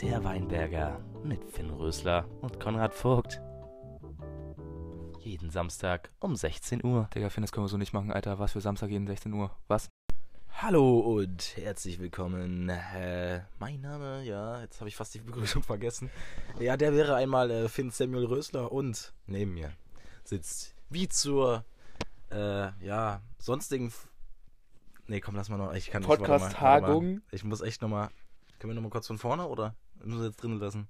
Der Weinberger mit Finn Rösler und Konrad Vogt. Jeden Samstag um 16 Uhr. Digga, Finn, das können wir so nicht machen, Alter. Was für Samstag jeden 16 Uhr? Was? Hallo und herzlich willkommen. Äh, mein Name, ja, jetzt habe ich fast die Begrüßung vergessen. Ja, der wäre einmal äh, Finn Samuel Rösler und neben mir sitzt wie zur, äh, ja, sonstigen. Nee, komm, lass mal noch. Ich kann mal. Podcast-Tagung. Ich muss echt nochmal. Können wir nochmal kurz von vorne oder müssen wir jetzt drin lassen?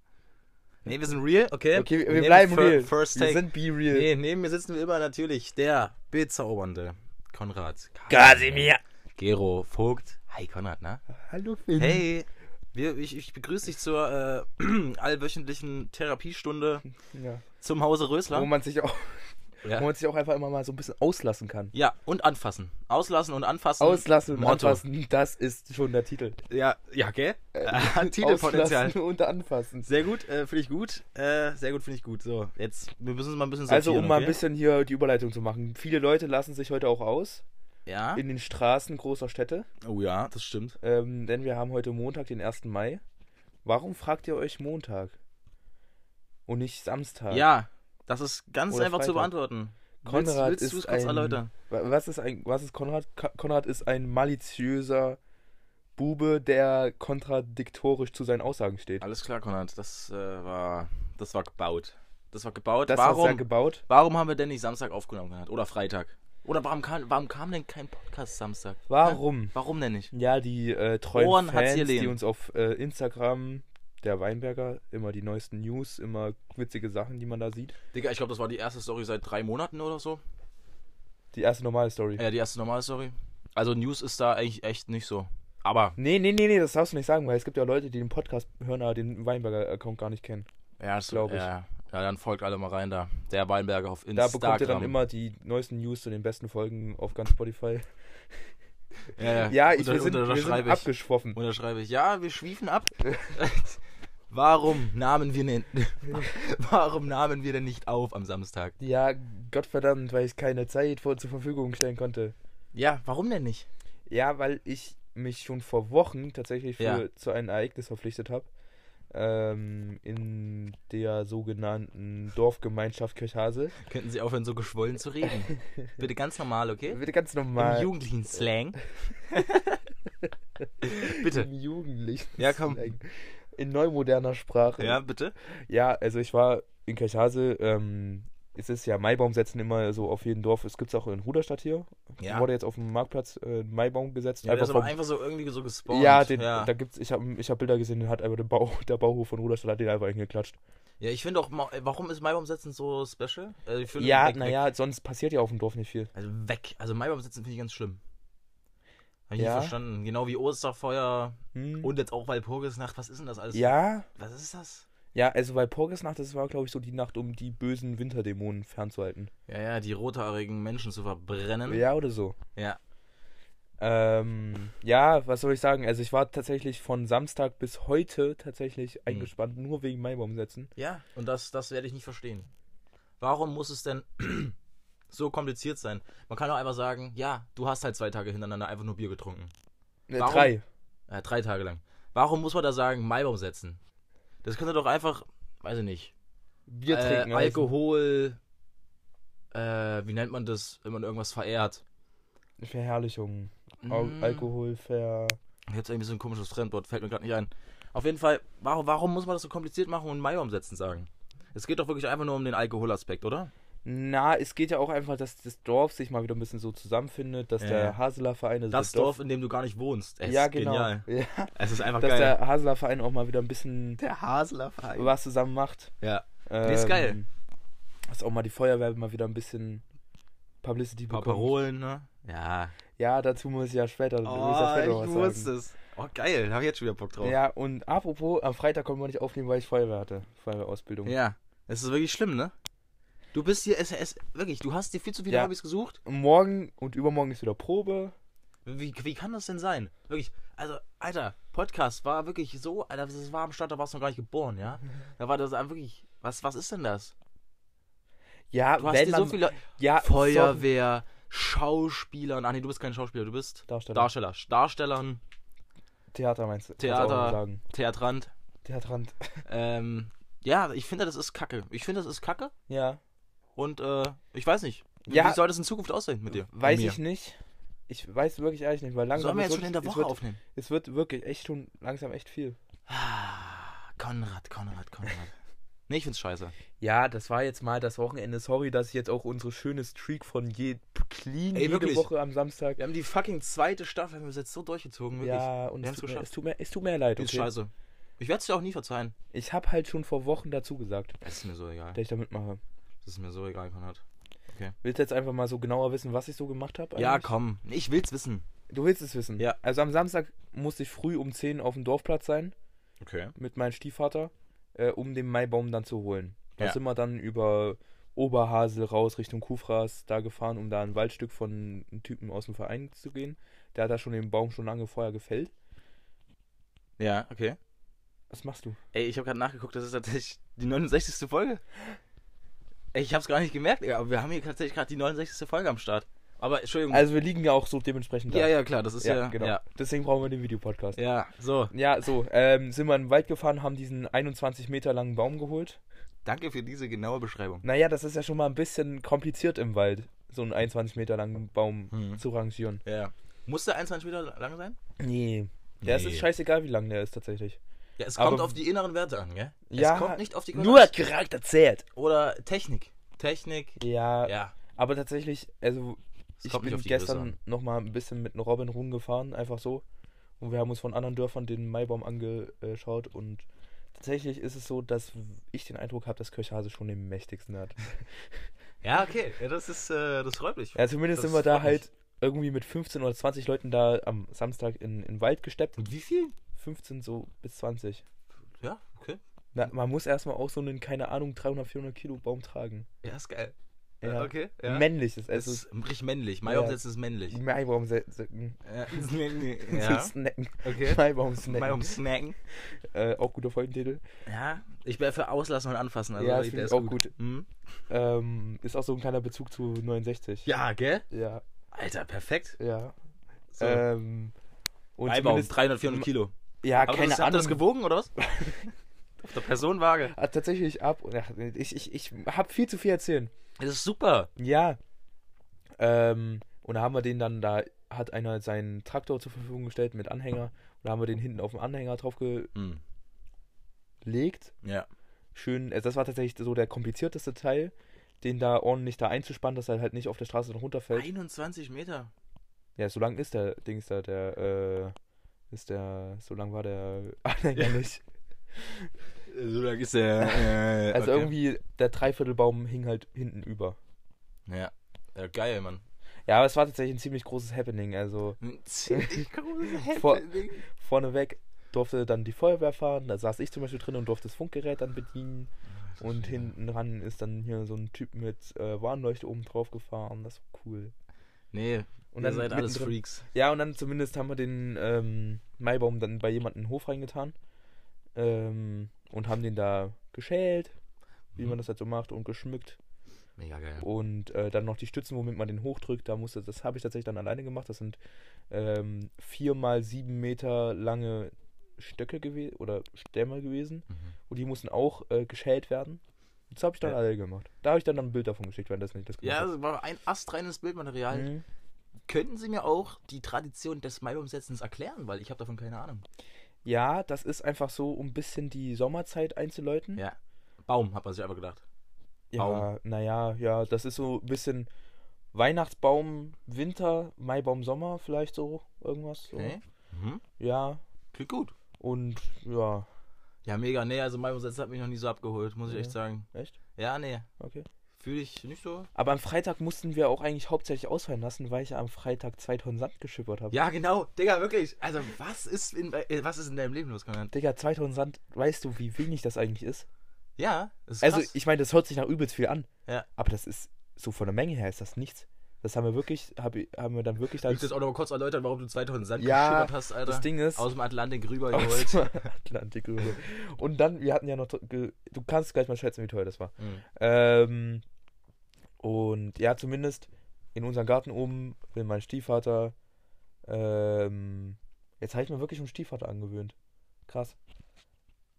Nee, wir sind real, okay? Okay, wir nehmen bleiben real. First Wir take. sind be real. Nee, neben mir sitzen wir immer natürlich der bezaubernde Konrad. Kasimir. Gero Vogt. Hi Konrad, na? Hallo, Finn. Hey, wir, ich, ich begrüße dich zur äh, allwöchentlichen Therapiestunde Ja. zum Hause Rösler. Wo man, sich auch, wo ja. man sich auch einfach immer mal so ein bisschen auslassen kann. ja, und anfassen. Auslassen und anfassen. Auslassen und Motto. anfassen, das ist schon der Titel. Ja, ja, gell? Äh, Titelpotenzial. Auslassen und anfassen. Sehr gut, äh, finde ich gut. Äh, sehr gut, finde ich gut. So, jetzt, wir müssen es mal ein bisschen Also, um mal ein okay? bisschen hier die Überleitung zu machen. Viele Leute lassen sich heute auch aus Ja? in den Straßen großer Städte. Oh ja, das stimmt. Ähm, denn wir haben heute Montag, den 1. Mai. Warum fragt ihr euch Montag? Und nicht Samstag? Ja, das ist ganz Oder einfach zu Freitag. beantworten. Konrad willst, willst ist du es kurz ein, erläutern? Wa- Was ist ein, was ist Konrad? Konrad ist ein maliziöser Bube, der kontradiktorisch zu seinen Aussagen steht. Alles klar, Konrad, das äh, war das war gebaut. Das war gebaut. Das warum, er gebaut. warum haben wir denn nicht Samstag aufgenommen Konrad? oder Freitag? Oder warum kam, warum kam denn kein Podcast Samstag? Warum? Warum denn nicht? Ja, die äh, treuen Ohren Fans, die uns auf äh, Instagram, der Weinberger, immer die neuesten News, immer witzige Sachen, die man da sieht. Digga, ich glaube, das war die erste Story seit drei Monaten oder so. Die erste normale Story. Ja, die erste normale Story. Also News ist da eigentlich echt nicht so. Aber, Nee, nee, nee, nee, das darfst du nicht sagen, weil es gibt ja Leute, die den Podcast hören, aber den Weinberger-Account gar nicht kennen. ja, das Glaub ich. Ja, ja, dann folgt alle mal rein da. Der Weinberger auf Da Instagram. bekommt ihr dann immer die neuesten News zu den besten Folgen auf ganz Spotify. Ja, Ja, ich, unter, wir sind, wir sind abgeschwoffen. Unterschreibe ich. Ja, wir schwiefen ab. Warum nahmen wir denn, warum nahmen wir denn nicht auf am Samstag? Ja, Gottverdammt, weil ich keine Zeit vor, zur Verfügung stellen konnte. Ja, warum denn nicht? Ja, weil ich mich schon vor Wochen tatsächlich für, Ja. zu einem Ereignis verpflichtet habe. Ähm, in der sogenannten Dorfgemeinschaft Kirchhase. Könnten Sie aufhören, so geschwollen zu reden? Bitte ganz normal, okay? Bitte ganz Im normal. jugendlichen Slang. bitte. Im Jugendlichen. Ja, komm. Slang. In neumoderner Sprache. Ja, bitte. Ja, also ich war in Kirchhase. Ähm, es ist ja Maibaum setzen immer so auf jedem Dorf. Es gibt es auch in Ruderstadt hier. Ja. Wurde jetzt auf dem Marktplatz äh, ein Maibaum gesetzt. Ja, der ist vom- aber einfach so irgendwie so gespawnt. Ja, den, ja. da gibt's, ich habe ich hab Bilder gesehen, den hat einfach der, Bau, der Bauhof von Ruderstadt hat den einfach hingeklatscht. ja ich finde auch, ma- warum ist Maibaumsetzen so special? Also, ich Ja, naja, sonst passiert ja auf dem Dorf nicht viel. Also weg. Also Maibaumsetzen finde ich ganz schlimm. Hab ich Ja. nicht verstanden. Genau wie Osterfeuer Hm. und jetzt auch Walpurgisnacht. Was ist denn das alles? ja, Was ist das? ja, also weil Porgesnacht, das war glaube ich so die Nacht, um die bösen Winterdämonen fernzuhalten. Ja, ja, die rothaarigen Menschen zu verbrennen. Ja, oder so. Ja. Ähm, ja, was soll ich sagen? Also ich war tatsächlich von Samstag bis heute tatsächlich Hm. eingespannt, nur wegen Maibaumsetzen. Ja, und das, das werde ich nicht verstehen. Warum muss es denn so kompliziert sein? Man kann doch einfach sagen, ja, du hast halt zwei Tage hintereinander einfach nur Bier getrunken. Äh, Warum? drei. Äh, drei Tage lang. Warum muss man da sagen, Maibaum setzen? Das könnte doch einfach, weiß ich nicht, Bier äh, trinken. heißen. Alkohol, äh, wie nennt man das, wenn man irgendwas verehrt? Verherrlichung. Al Mm, Alkohol, ver... Jetzt irgendwie so ein komisches Trendwort, fällt mir gerade nicht ein. Auf jeden Fall, warum, warum muss man das so kompliziert machen und Maibaum setzen sagen? Es geht doch wirklich einfach nur um den Alkoholaspekt, oder? Na, es geht ja auch einfach, dass das Dorf sich mal wieder ein bisschen so zusammenfindet, dass Ja. der Haseler Verein, also Das Dorf, in dem du gar nicht wohnst. Es ja, ist genau. genial. Ja, Es ist einfach dass geil. der Haseler Verein auch mal wieder ein bisschen Der Hasler Verein. was zusammen macht. Ja. Ähm, ist geil. Dass auch mal die Feuerwehr mal wieder ein bisschen Publicity Ein paar bekommt. Parolen, ne? Ja. Ja, dazu muss ich ja später, muss ich ja später was sagen. es. Oh, geil. Da hab ich jetzt schon wieder Bock drauf. Ja, und apropos, am Freitag konnten wir nicht aufnehmen, weil ich Feuerwehr hatte. Feuerwehrausbildung. Ja. Es ist wirklich schlimm, ne? Du bist hier, es, wirklich, du hast dir viel zu viele Ja. Hobbys gesucht. Morgen und übermorgen ist wieder Probe. Wie, wie kann das denn sein? Wirklich, also, Alter, Podcast war wirklich so, Alter, das war am Start, da warst du noch gar nicht geboren, ja? Da war das einfach wirklich, was, was ist denn das? Ja, Du hast wenn dir so man- viele ja, Feuerwehr, Schauspieler, ach nee, du bist kein Schauspieler, du bist Darsteller. Darsteller, Darstellern, Theater meinst du? Kannst du Theater. sagen. Theatrant. Theatrand. Ähm, ja, ich finde, das ist kacke. Ich finde, das ist kacke. Ja. Und äh, ich weiß nicht. Wie, Ja. wie soll das in Zukunft aussehen mit dir? Weiß ich nicht. Ich weiß wirklich ehrlich nicht, weil langsam Sollen wir ist jetzt schon in der Woche es wird, aufnehmen? Es wird wirklich echt schon langsam echt viel. Ah, Konrad, Konrad, Konrad. nee, ich find's scheiße. Ja, das war jetzt mal das Wochenende. Sorry, dass ich jetzt auch unsere schöne Streak von je clean Ey, jede wirklich. Woche am Samstag. Wir haben die fucking zweite Staffel, haben wir jetzt so durchgezogen, wirklich. Ja, und es tut, mir, es, tut mir, es tut mir leid. Ist Okay? scheiße. Ich werde es dir auch nie verzeihen. Ich habe halt schon vor Wochen dazu gesagt, Es ist mir so egal. dass ich da mitmache. Das ist mir so egal, Konrad. Willst du jetzt einfach mal so genauer wissen, was ich so gemacht habe? Ja, komm. Ich will's wissen. Du willst es wissen? Ja. Also am Samstag musste ich früh um 10 auf dem Dorfplatz sein Okay. mit meinem Stiefvater, äh, um den Maibaum dann zu holen. Da Ja. sind wir dann über Oberhasel raus Richtung Kufras da gefahren, um da ein Waldstück von einem Typen aus dem Verein zu gehen. Der hat da schon den Baum schon lange vorher gefällt. Ja, okay. Was machst du? Ey, ich habe gerade nachgeguckt, das ist tatsächlich die 69. Folge. Ich hab's gar nicht gemerkt, aber wir haben hier tatsächlich gerade die 69. Folge am Start. Aber Entschuldigung. Also wir liegen ja auch so dementsprechend da. ja, ja, klar, das ist ja. ja, genau. Ja, Deswegen brauchen wir den Videopodcast. ja so. Ja, so, ähm, sind wir in den Wald gefahren, haben diesen 21 Meter langen Baum geholt. Danke für diese genaue Beschreibung. Naja, das ist ja schon mal ein bisschen kompliziert im Wald, so einen 21 Meter langen Baum Hm. zu rangieren. Ja. Muss der 21 Meter lang sein? Nee. Es Nee. ist scheißegal, wie lang der ist tatsächlich. Ja, es Aber- kommt auf die inneren Werte an, gell? Ja, Es kommt nicht auf die Nur Charakter zählt. Oder Technik. Technik. Ja, Ja. aber tatsächlich, also Es ich bin gestern an. noch mal ein bisschen mit einem Robin rumgefahren, einfach so. Und wir haben uns von anderen Dörfern den Maibaum angeschaut und tatsächlich ist es so, dass ich den Eindruck habe, dass Kirchhase schon den mächtigsten hat. Ja, okay. Ja, das ist, äh, das freut mich. Ja, zumindest Das sind wir da halt irgendwie mit 15 oder 20 Leuten da am Samstag in, in den Wald gesteppt. Und wie viel? 15 so bis 20. Ja, okay. Na, man muss erstmal auch so einen, keine Ahnung, 300, 400 Kilo Baum tragen. Ja, ist geil. Ja. Okay. Ja. Männlich ist Es es. ist richtig männlich. Ja. Maibaumsetzen ist männlich. Maibaum snacken. Ja. Ja. ja. snacken. Okay. Maibaum snacken. Maibaum snacken. Äh, auch guter Folgentitel. Ja, ich wäre für auslassen und anfassen. Also Ja, das der find ich ist auch gut. Hm? Ähm, ist auch so ein kleiner Bezug zu 69. Ja, gell? Ja. Alter, perfekt. Ja. So. Ähm, und Maibaum, zumindest- 300, 400 Kilo. Ja, Aber keine das, habt ihr das Ahnung. gewogen, oder was? Auf der Personenwaage. Ah, tatsächlich ab. Ich ich, ich habe viel zu viel erzählen. Das ist super. Ja. Ähm, und da haben wir den dann, da hat einer seinen Traktor zur Verfügung gestellt mit Anhänger. Und da haben wir den hinten auf den Anhänger draufgelegt. Hm. Ja. Schön, äh, das war tatsächlich so der komplizierteste Teil, den da ordentlich da einzuspannen, dass er halt nicht auf der Straße runterfällt. 21 Meter. Ja, so lang ist der Dings da, der, äh, ist der, so lang war der Anhänger nicht. So lang ist der. Äh, Also okay. irgendwie, der Dreiviertelbaum hing halt hinten über. Ja. ja. Geil, Mann. Ja, aber es war tatsächlich ein ziemlich großes Happening. Also Ein ziemlich großes Vor- Happening. vorneweg durfte dann die Feuerwehr fahren, da saß ich zum Beispiel drin und durfte das Funkgerät dann bedienen. Und hinten ran ist dann hier so ein Typ mit äh, Warnleuchte oben drauf gefahren. Das war cool. Nee, Und ihr dann seid alles Freaks. Ja, und dann zumindest haben wir den ähm, Maibaum dann bei jemandem in den Hof reingetan. Ähm, und haben den da geschält, wie Mhm. man das halt so macht, und geschmückt. Mega geil. Und äh, dann noch die Stützen, womit man den hochdrückt. Da musste, das habe ich tatsächlich dann alleine gemacht. Das sind ähm, vier mal sieben Meter lange Stöcke gewesen oder Stämme gewesen. Mhm. Und die mussten auch äh, geschält werden. Das habe ich dann Ja. alleine gemacht. Da habe ich dann, dann ein Bild davon geschickt, wenn das nicht das Ja, gemacht es war ein astreines Bildmaterial. Mhm. Könnten Sie mir auch die Tradition des Maibaumsetzens erklären? Weil ich habe davon keine Ahnung. Ja, das ist einfach so, um ein bisschen die Sommerzeit einzuläuten. Ja. Baum, hat man sich aber gedacht. Ja, Baum. naja, ja, das ist so ein bisschen Weihnachtsbaum, Winter, Maibaum, Sommer, vielleicht so irgendwas. So. Okay. Mhm. Ja, Klingt gut. und ja, Ja, mega. Nee, also Maibaumsetzen hat mich noch nie so abgeholt, muss ich Ja. echt sagen. echt? Ja, nee. Okay. Fühle ich nicht so. Aber am Freitag mussten wir auch eigentlich hauptsächlich ausfallen lassen, weil ich ja am Freitag zwei Tonnen Sand geschippert habe. Ja, genau. Digga, wirklich. Also, was ist in, äh, was ist in deinem Leben los, Konrad? Digga, zwei Tonnen Sand, weißt du, wie wenig das eigentlich ist? Ja, ist Also, krass. ich meine, das hört sich nach übelst viel an. Ja. Aber das ist, so von der Menge her ist das nichts. Das haben wir wirklich, hab, haben wir dann wirklich da. Willst du jetzt auch noch mal kurz erläutern, warum du 2000 Sand Ja, hast, Alter? Das Ding ist. Aus dem Atlantik rüber aus geholt. dem Atlantik rüber. Und dann, wir hatten ja noch. Du kannst gleich mal schätzen, wie teuer das war. Mhm. Ähm, und ja, zumindest in unserem Garten oben will mein Stiefvater ähm, Jetzt habe ich mir wirklich einen Stiefvater angewöhnt. Krass.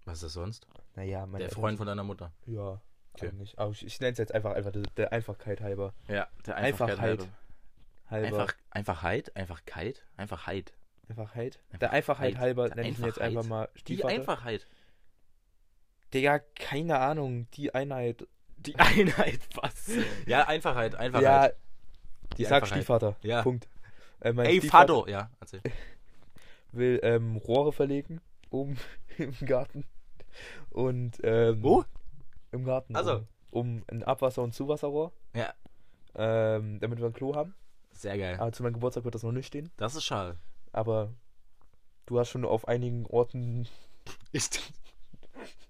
Was ist das sonst? Naja, meine Der Freund von deiner Mutter. Ja, Okay. eigentlich. Aber ich, ich nenne es jetzt einfach, einfach der, Einfachkeit halber. Ja, der Einfachheit. halber. halber. Einfach, Einfachheit, Einfachkeit, Einfachheit. Einfachheit. Der Einfachheit Einfachheit. halber Der nenne ich ihn jetzt Einfachheit. einfach mal Die Stiefvater. Einfachheit. Digga, keine Ahnung. Die Einheit. Die Einheit, was? Ja, Einfachheit, Ja, Einfachheit. Die ich sag. Stiefvater. Ja. Punkt. Äh, mein Ey, Fado. Ja, erzähl. will ähm, Rohre verlegen. Oben im Garten. Und, ähm, Wo? Im Garten. Ach so. Um, um ein Abwasser- und Zuwasserrohr. Ja. Ähm, damit wir ein Klo haben. Sehr geil. Aber zu meinem Geburtstag wird das noch nicht stehen. Das ist schade. Aber du hast schon auf einigen Orten. Ist.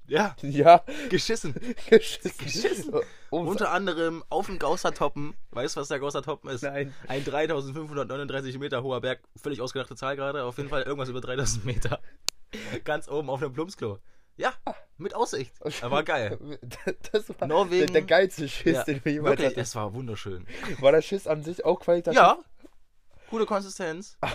Ja, ja, geschissen. geschissen. Geschissen. Unter anderem auf dem Gaussertoppen. Weißt du, was der Gaussertoppen ist? Nein. Ein 3539 Meter hoher Berg. Völlig ausgedachte Zahl gerade. Auf jeden Fall irgendwas über 3000 Meter. Ganz oben auf einem Plumpsklo. Ja, mit Aussicht. Aber geil. Das war Norwegen. der, der geilste Schiss, Ja, den wir jemals Wirklich, hatten. es war wunderschön. War der Schiss an sich auch qualitativ Ja, gute Konsistenz.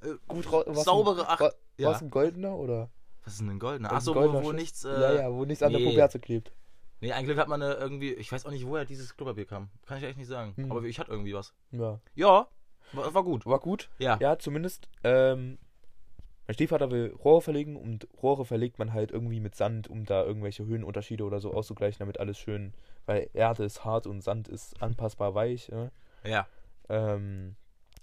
Äh, gut Saubere Acht- War, ja. war's ein goldener oder? Was ist denn ein goldener? Achso, wo, wo nichts. Äh, ja, ja, wo nichts an der nee. Puberze klebt. Nee, ein Glück hat man eine irgendwie. Ich weiß auch nicht, woher dieses Klopapier kam. Kann ich echt nicht sagen. Hm. Aber ich hatte irgendwie was. Ja. Ja, war, war gut. War gut. Ja. Ja, zumindest. Ähm, mein Stiefvater will Rohre verlegen und Rohre verlegt man halt irgendwie mit Sand, um da irgendwelche Höhenunterschiede oder so auszugleichen, damit alles schön. Weil Erde ist hart und Sand ist anpassbar weich. Ja? Ja. Ähm,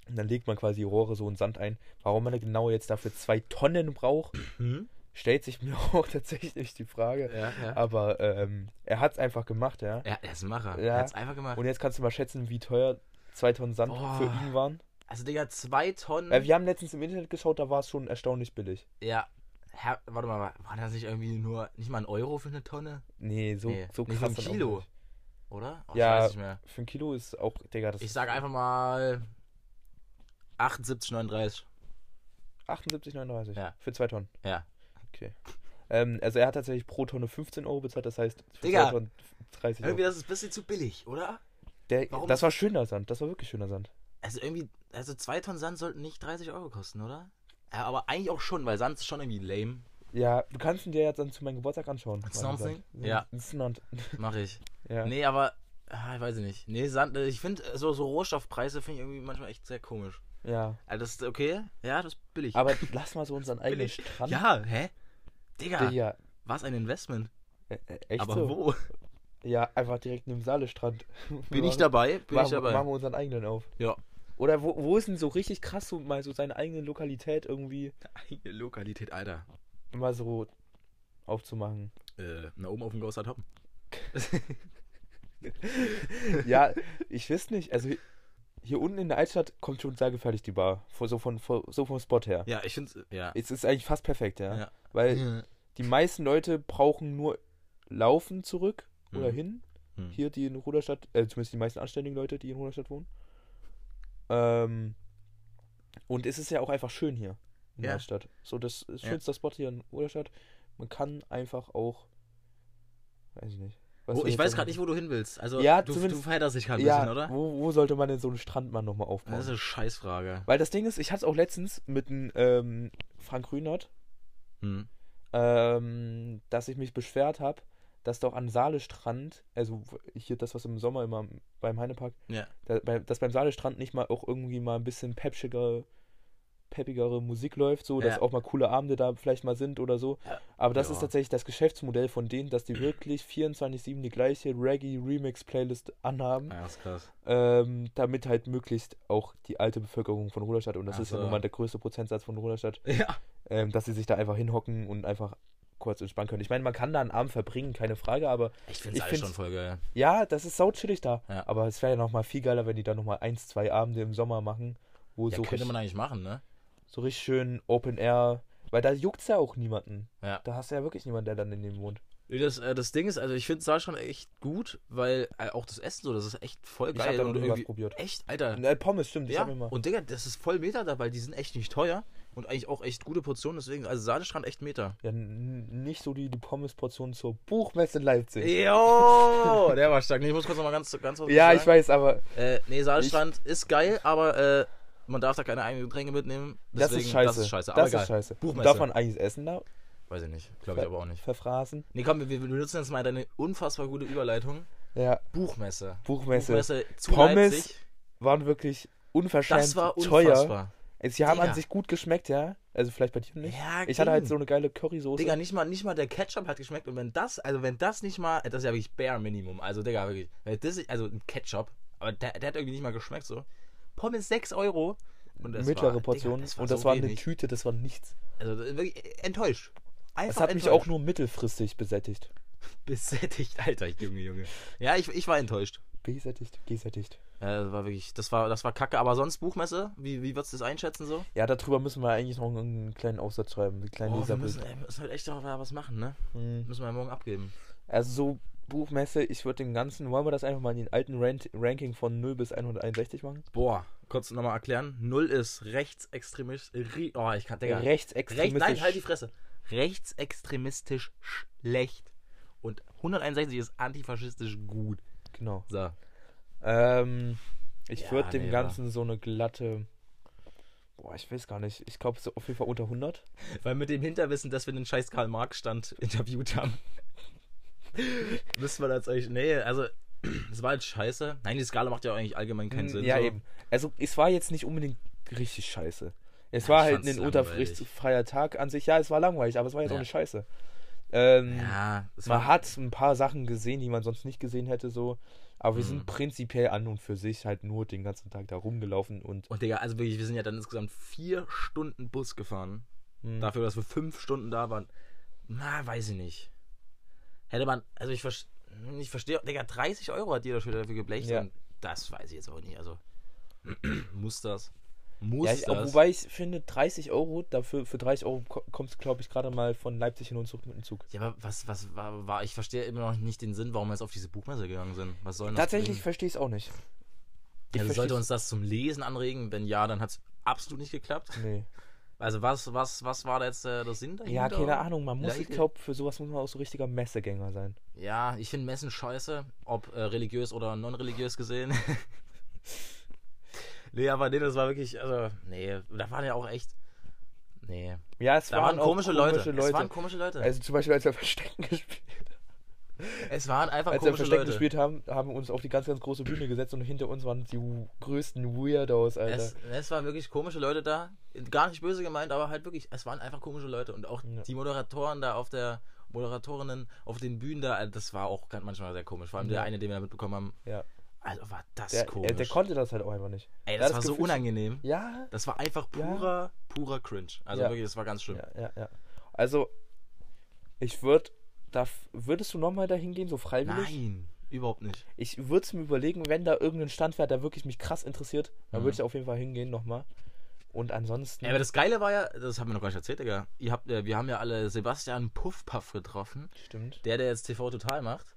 und dann legt man quasi Rohre so in Sand ein. Warum man genau jetzt dafür zwei Tonnen braucht, Hm? stellt sich mir auch tatsächlich die Frage. Ja, ja. Aber ähm, er hat es einfach gemacht, ja. Ja, er ist ein Macher. Ja. Er hat's einfach gemacht. Und jetzt kannst du mal schätzen, wie teuer zwei Tonnen Sand Boah. für ihn waren. Also, Digga, zwei Tonnen. Äh, wir haben letztens im Internet geschaut, da war es schon erstaunlich billig. ja. Herr, warte mal, war das nicht irgendwie nur. Nicht mal ein Euro für eine Tonne? Nee, so, Nee, so krass. so ein Kilo. Oder? Oh, Ja. Ich weiß nicht mehr. Für ein Kilo ist auch, Digga, das Ich sag einfach mal. 78,39. 78,39 Ja. für zwei Tonnen. Ja. Okay. Ähm, also er hat tatsächlich pro Tonne 15 Euro bezahlt, das heißt für Digga. zwei Tonnen 30 Irgendwie, Euro. das ist ein bisschen zu billig, oder? Der, warum- das war schöner Sand, das war wirklich schöner Sand. Also irgendwie, also zwei Tonnen Sand sollten nicht 30 Euro kosten, oder? Ja, aber eigentlich auch schon, weil Sand ist schon irgendwie lame. Ja, du kannst ihn dir jetzt dann zu meinem Geburtstag anschauen. Sand. Ja. Sand. Mach ich. Ja. Nee, aber, ah, ich weiß nicht. Nee, Sand, äh, ich finde, so, so Rohstoffpreise finde ich irgendwie manchmal echt sehr komisch. ja. Also das ist okay, ja, das ist billig. Aber lass mal so unseren eigenen. Strand. Ja, hä? Digga, Digga, was ein Investment. äh, echt aber so? wo? Ja, einfach direkt neben Saale-Strand. Bin ich dabei? Bin machen, ich dabei. Machen wir unseren eigenen auf. Ja. Oder wo, wo ist denn so richtig krass, so mal so seine eigene Lokalität irgendwie Eigene Lokalität, Alter. mal so aufzumachen? Äh, na oben auf dem Ghost Hoppen. ja, ich weiß nicht. Also hier- unten in der Altstadt kommt schon sehr gefährlich die Bar. Vor- So, von, so vom Spot her. Ja, ich finde ja. Es ist eigentlich fast perfekt, ja. Ja. Weil Ja. die meisten Leute brauchen nur laufen zurück oder Mhm. hin. Hm. Hier, die in Ruderstadt, äh, zumindest die meisten anständigen Leute, die in Ruderstadt wohnen. Ähm, und es ist ja auch einfach schön hier in Ja. der Stadt. So, das ist Ja. schönster Spot hier in Ruderstadt. Man kann einfach auch, weiß ich nicht. Was Wo, ich weiß gerade nicht, wo du hin willst. Also, Ja, du, du verhedderst dich gerade ein ja, bisschen, oder? Wo, wo sollte man denn so einen Strandmann nochmal aufbauen? Das ist eine Scheißfrage. Weil das Ding ist, ich hatte es auch letztens mit einem ähm, Frank Grünert, Hm. ähm, dass ich mich beschwert habe, dass doch an Saalestrand, also hier das, was im Sommer immer beim Heinepark, Ja. da, bei, dass beim Saalestrand nicht mal auch irgendwie mal ein bisschen pepschigere, peppigere Musik läuft, so, dass Ja. auch mal coole Abende da vielleicht mal sind oder so. Ja. Aber das ist tatsächlich das Geschäftsmodell von denen, dass die wirklich 24-7 die gleiche Reggae-Remix-Playlist anhaben, Ja, ist krass. ähm, damit halt möglichst auch die alte Bevölkerung von Ruderstadt, und das Ach ist ja so. nun mal der größte Prozentsatz von Ruderstadt, Ja. ähm, dass sie sich da einfach hinhocken und einfach kurz entspannen können. Ich meine, man kann da einen Abend verbringen, keine Frage, aber Ich finde Ich es schon voll geil. ja, das ist sauchillig da. Ja. Aber es wäre ja nochmal viel geiler, wenn die da nochmal eins, zwei Abende im Sommer machen, wo Ja, so, könnte richtig, man eigentlich machen, ne? so richtig schön Open Air, weil da juckt's ja auch niemanden. Ja. Da hast du ja wirklich niemanden, der dann in dem wohnt. Das, äh, das Ding ist, also ich finde es da schon echt gut, weil äh, auch das Essen so, das ist echt voll Ich hab geil. da noch und nie was irgendwie, probiert. echt, Alter. Ne, Pommes, stimmt, ich ja, hab mir mal. und Digga, das ist voll Meter dabei, die sind echt nicht teuer und eigentlich auch echt gute Portionen, deswegen, also Saalestrand echt Meter. Ja, nicht so die, die Pommes-Portion zur Buchmesse in Leipzig. Jo, der war stark. Nee, ich muss kurz noch mal ganz, ganz was Ja, sagen. ich weiß, aber Äh, nee, Saalstrand ist geil, aber äh, man darf da keine eigenen Getränke mitnehmen. Das ist Deswegen- scheiße. Das ist scheiße. Aber Das egal. ist scheiße. Buchmesse. Darf man eigentlich essen da? Weiß ich nicht. Glaube ich aber auch nicht. Verfraßen? Nee, komm, wir, wir benutzen jetzt mal deine unfassbar gute Überleitung. Ja. Buchmesse. Buchmesse. Buchmesse zu Pommes Leipzig. waren wirklich unverschämt Das war teuer. Sie haben Digga. an sich gut geschmeckt, ja. Also vielleicht bei dir nicht. Ja, Ich hatte halt so eine geile Currysoße. Digga, nicht mal, nicht mal der Ketchup hat geschmeckt. Und wenn das, also wenn das nicht mal, das ist ja wirklich Bare Minimum. Also, Digga, wirklich. Das, also ein Ketchup, aber der, der hat irgendwie nicht mal geschmeckt so. Pommes 6 Euro. Und das mittlere war, Portion. Digga, das und das so war eine. Tüte, das war nichts. Also wirklich enttäuscht. Einfach Das hat mich enttäuscht. auch nur mittelfristig besättigt. besättigt, Alter, Junge, Junge. Ja, ich, ich war enttäuscht. Besättigt, gesättigt. Ja, das war wirklich, das war, das war kacke. Aber sonst Buchmesse, wie, wie würdest du das einschätzen so? Ja, darüber müssen wir eigentlich noch einen kleinen Aufsatz schreiben. Einen kleinen Oh, wir Leserbrief. müssen, ey, wir müssen halt echt noch was machen, ne? Hm. Müssen wir morgen abgeben. Also so Buchmesse, ich würde den ganzen, wollen wir das einfach mal in den alten Rant Ranking von 0 bis 161 machen? Boah, kurz nochmal erklären. Null ist rechtsextremistisch. Oh, ich kann, Digga. Recht, Rechtsextremistisch. nein, halt die Fresse. Rechtsextremistisch schlecht. Und 161 ist antifaschistisch gut. Genau. So. Ähm, ich Ja, würde dem nee, Ganzen so eine glatte, boah, ich weiß gar nicht, ich glaube so auf jeden Fall unter 100. Weil mit dem Hinterwissen, dass wir den scheiß Karl-Marx-Stand interviewt haben, müssen wir das eigentlich. Nee, also, es war halt scheiße. Nein, die Skala macht ja eigentlich allgemein keinen Sinn. Hm, ja, so. eben. Also es war jetzt nicht unbedingt richtig scheiße. Es Ja, war halt ein unterfreier Tag an sich. Ja, es war langweilig, aber es war jetzt Ja. auch nicht scheiße. Ähm, Ja, man hat ein paar Sachen gesehen, die man sonst nicht gesehen hätte, so. Aber wir Mhm. sind prinzipiell an und für sich halt nur den ganzen Tag da rumgelaufen und Und Digga, also wirklich, wir sind ja dann insgesamt vier Stunden Bus gefahren. hm, Dafür, dass wir fünf Stunden da waren. Na, weiß ich nicht. Hätte man, also ich, vers- ich verstehe, Digga, 30 Euro hat jeder schon dafür geblecht. Ja. Das weiß ich jetzt auch nicht. Also, muss das? Muss ja, ich, das? wobei ich finde, 30 Euro, dafür für 30 Euro ko- kommst du, glaube ich, gerade mal von Leipzig hin und zurück mit dem Zug. ja, aber was, was war, war, ich verstehe immer noch nicht den Sinn, warum wir jetzt auf diese Buchmesse gegangen sind. Was soll Tatsächlich verstehe ich es auch nicht. Ich Also sollte uns das zum Lesen anregen? Wenn ja, dann hat es absolut nicht geklappt. Nee. Also was, was, was war da jetzt äh, der Sinn dahinter? Ja, keine Ahnung, man muss, ich Leute? glaube, für sowas muss man auch so richtiger Messegänger sein. Ja, ich finde Messen scheiße, ob äh, religiös oder non-religiös gesehen. nee, aber nee, das war wirklich, also, nee, da waren ja auch echt, nee. Ja, es Da waren, auch komische, Leute. Es waren komische Leute. Also zum Beispiel, als wir Verstecken gespielt, es waren einfach als wir komische Verstecken Leute. gespielt haben, haben wir uns auf die ganz, ganz große Bühne gesetzt und hinter uns waren die größten Weirdos, Alter. Es, es waren wirklich komische Leute da. Gar nicht böse gemeint, aber halt wirklich, es waren einfach komische Leute. Und auch Ja. die Moderatoren da auf der, Moderatorinnen auf den Bühnen da, das war auch manchmal sehr komisch. Vor allem der Ja. eine, den wir da mitbekommen haben. Ja. Also war das Der, komisch. er, der konnte das halt auch einfach nicht. Ey, das hat war so unangenehm. Ja, Das war einfach Ja. purer, purer Cringe. Also Ja. wirklich, das war ganz schlimm. ja, ja, ja. Also, ich würde, würdest du nochmal dahin gehen, so freiwillig? Nein, überhaupt nicht. Ich würde es mir überlegen, wenn da irgendein Stand wäre, der wirklich mich krass interessiert, dann Mhm. würde ich auf jeden Fall hingehen nochmal. Und ansonsten. Ja, aber das Geile war ja, das haben wir noch gar nicht erzählt, Digga. Ihr habt, äh, wir haben ja alle Sebastian Puffpuff getroffen. stimmt. Der, der jetzt TV Total macht.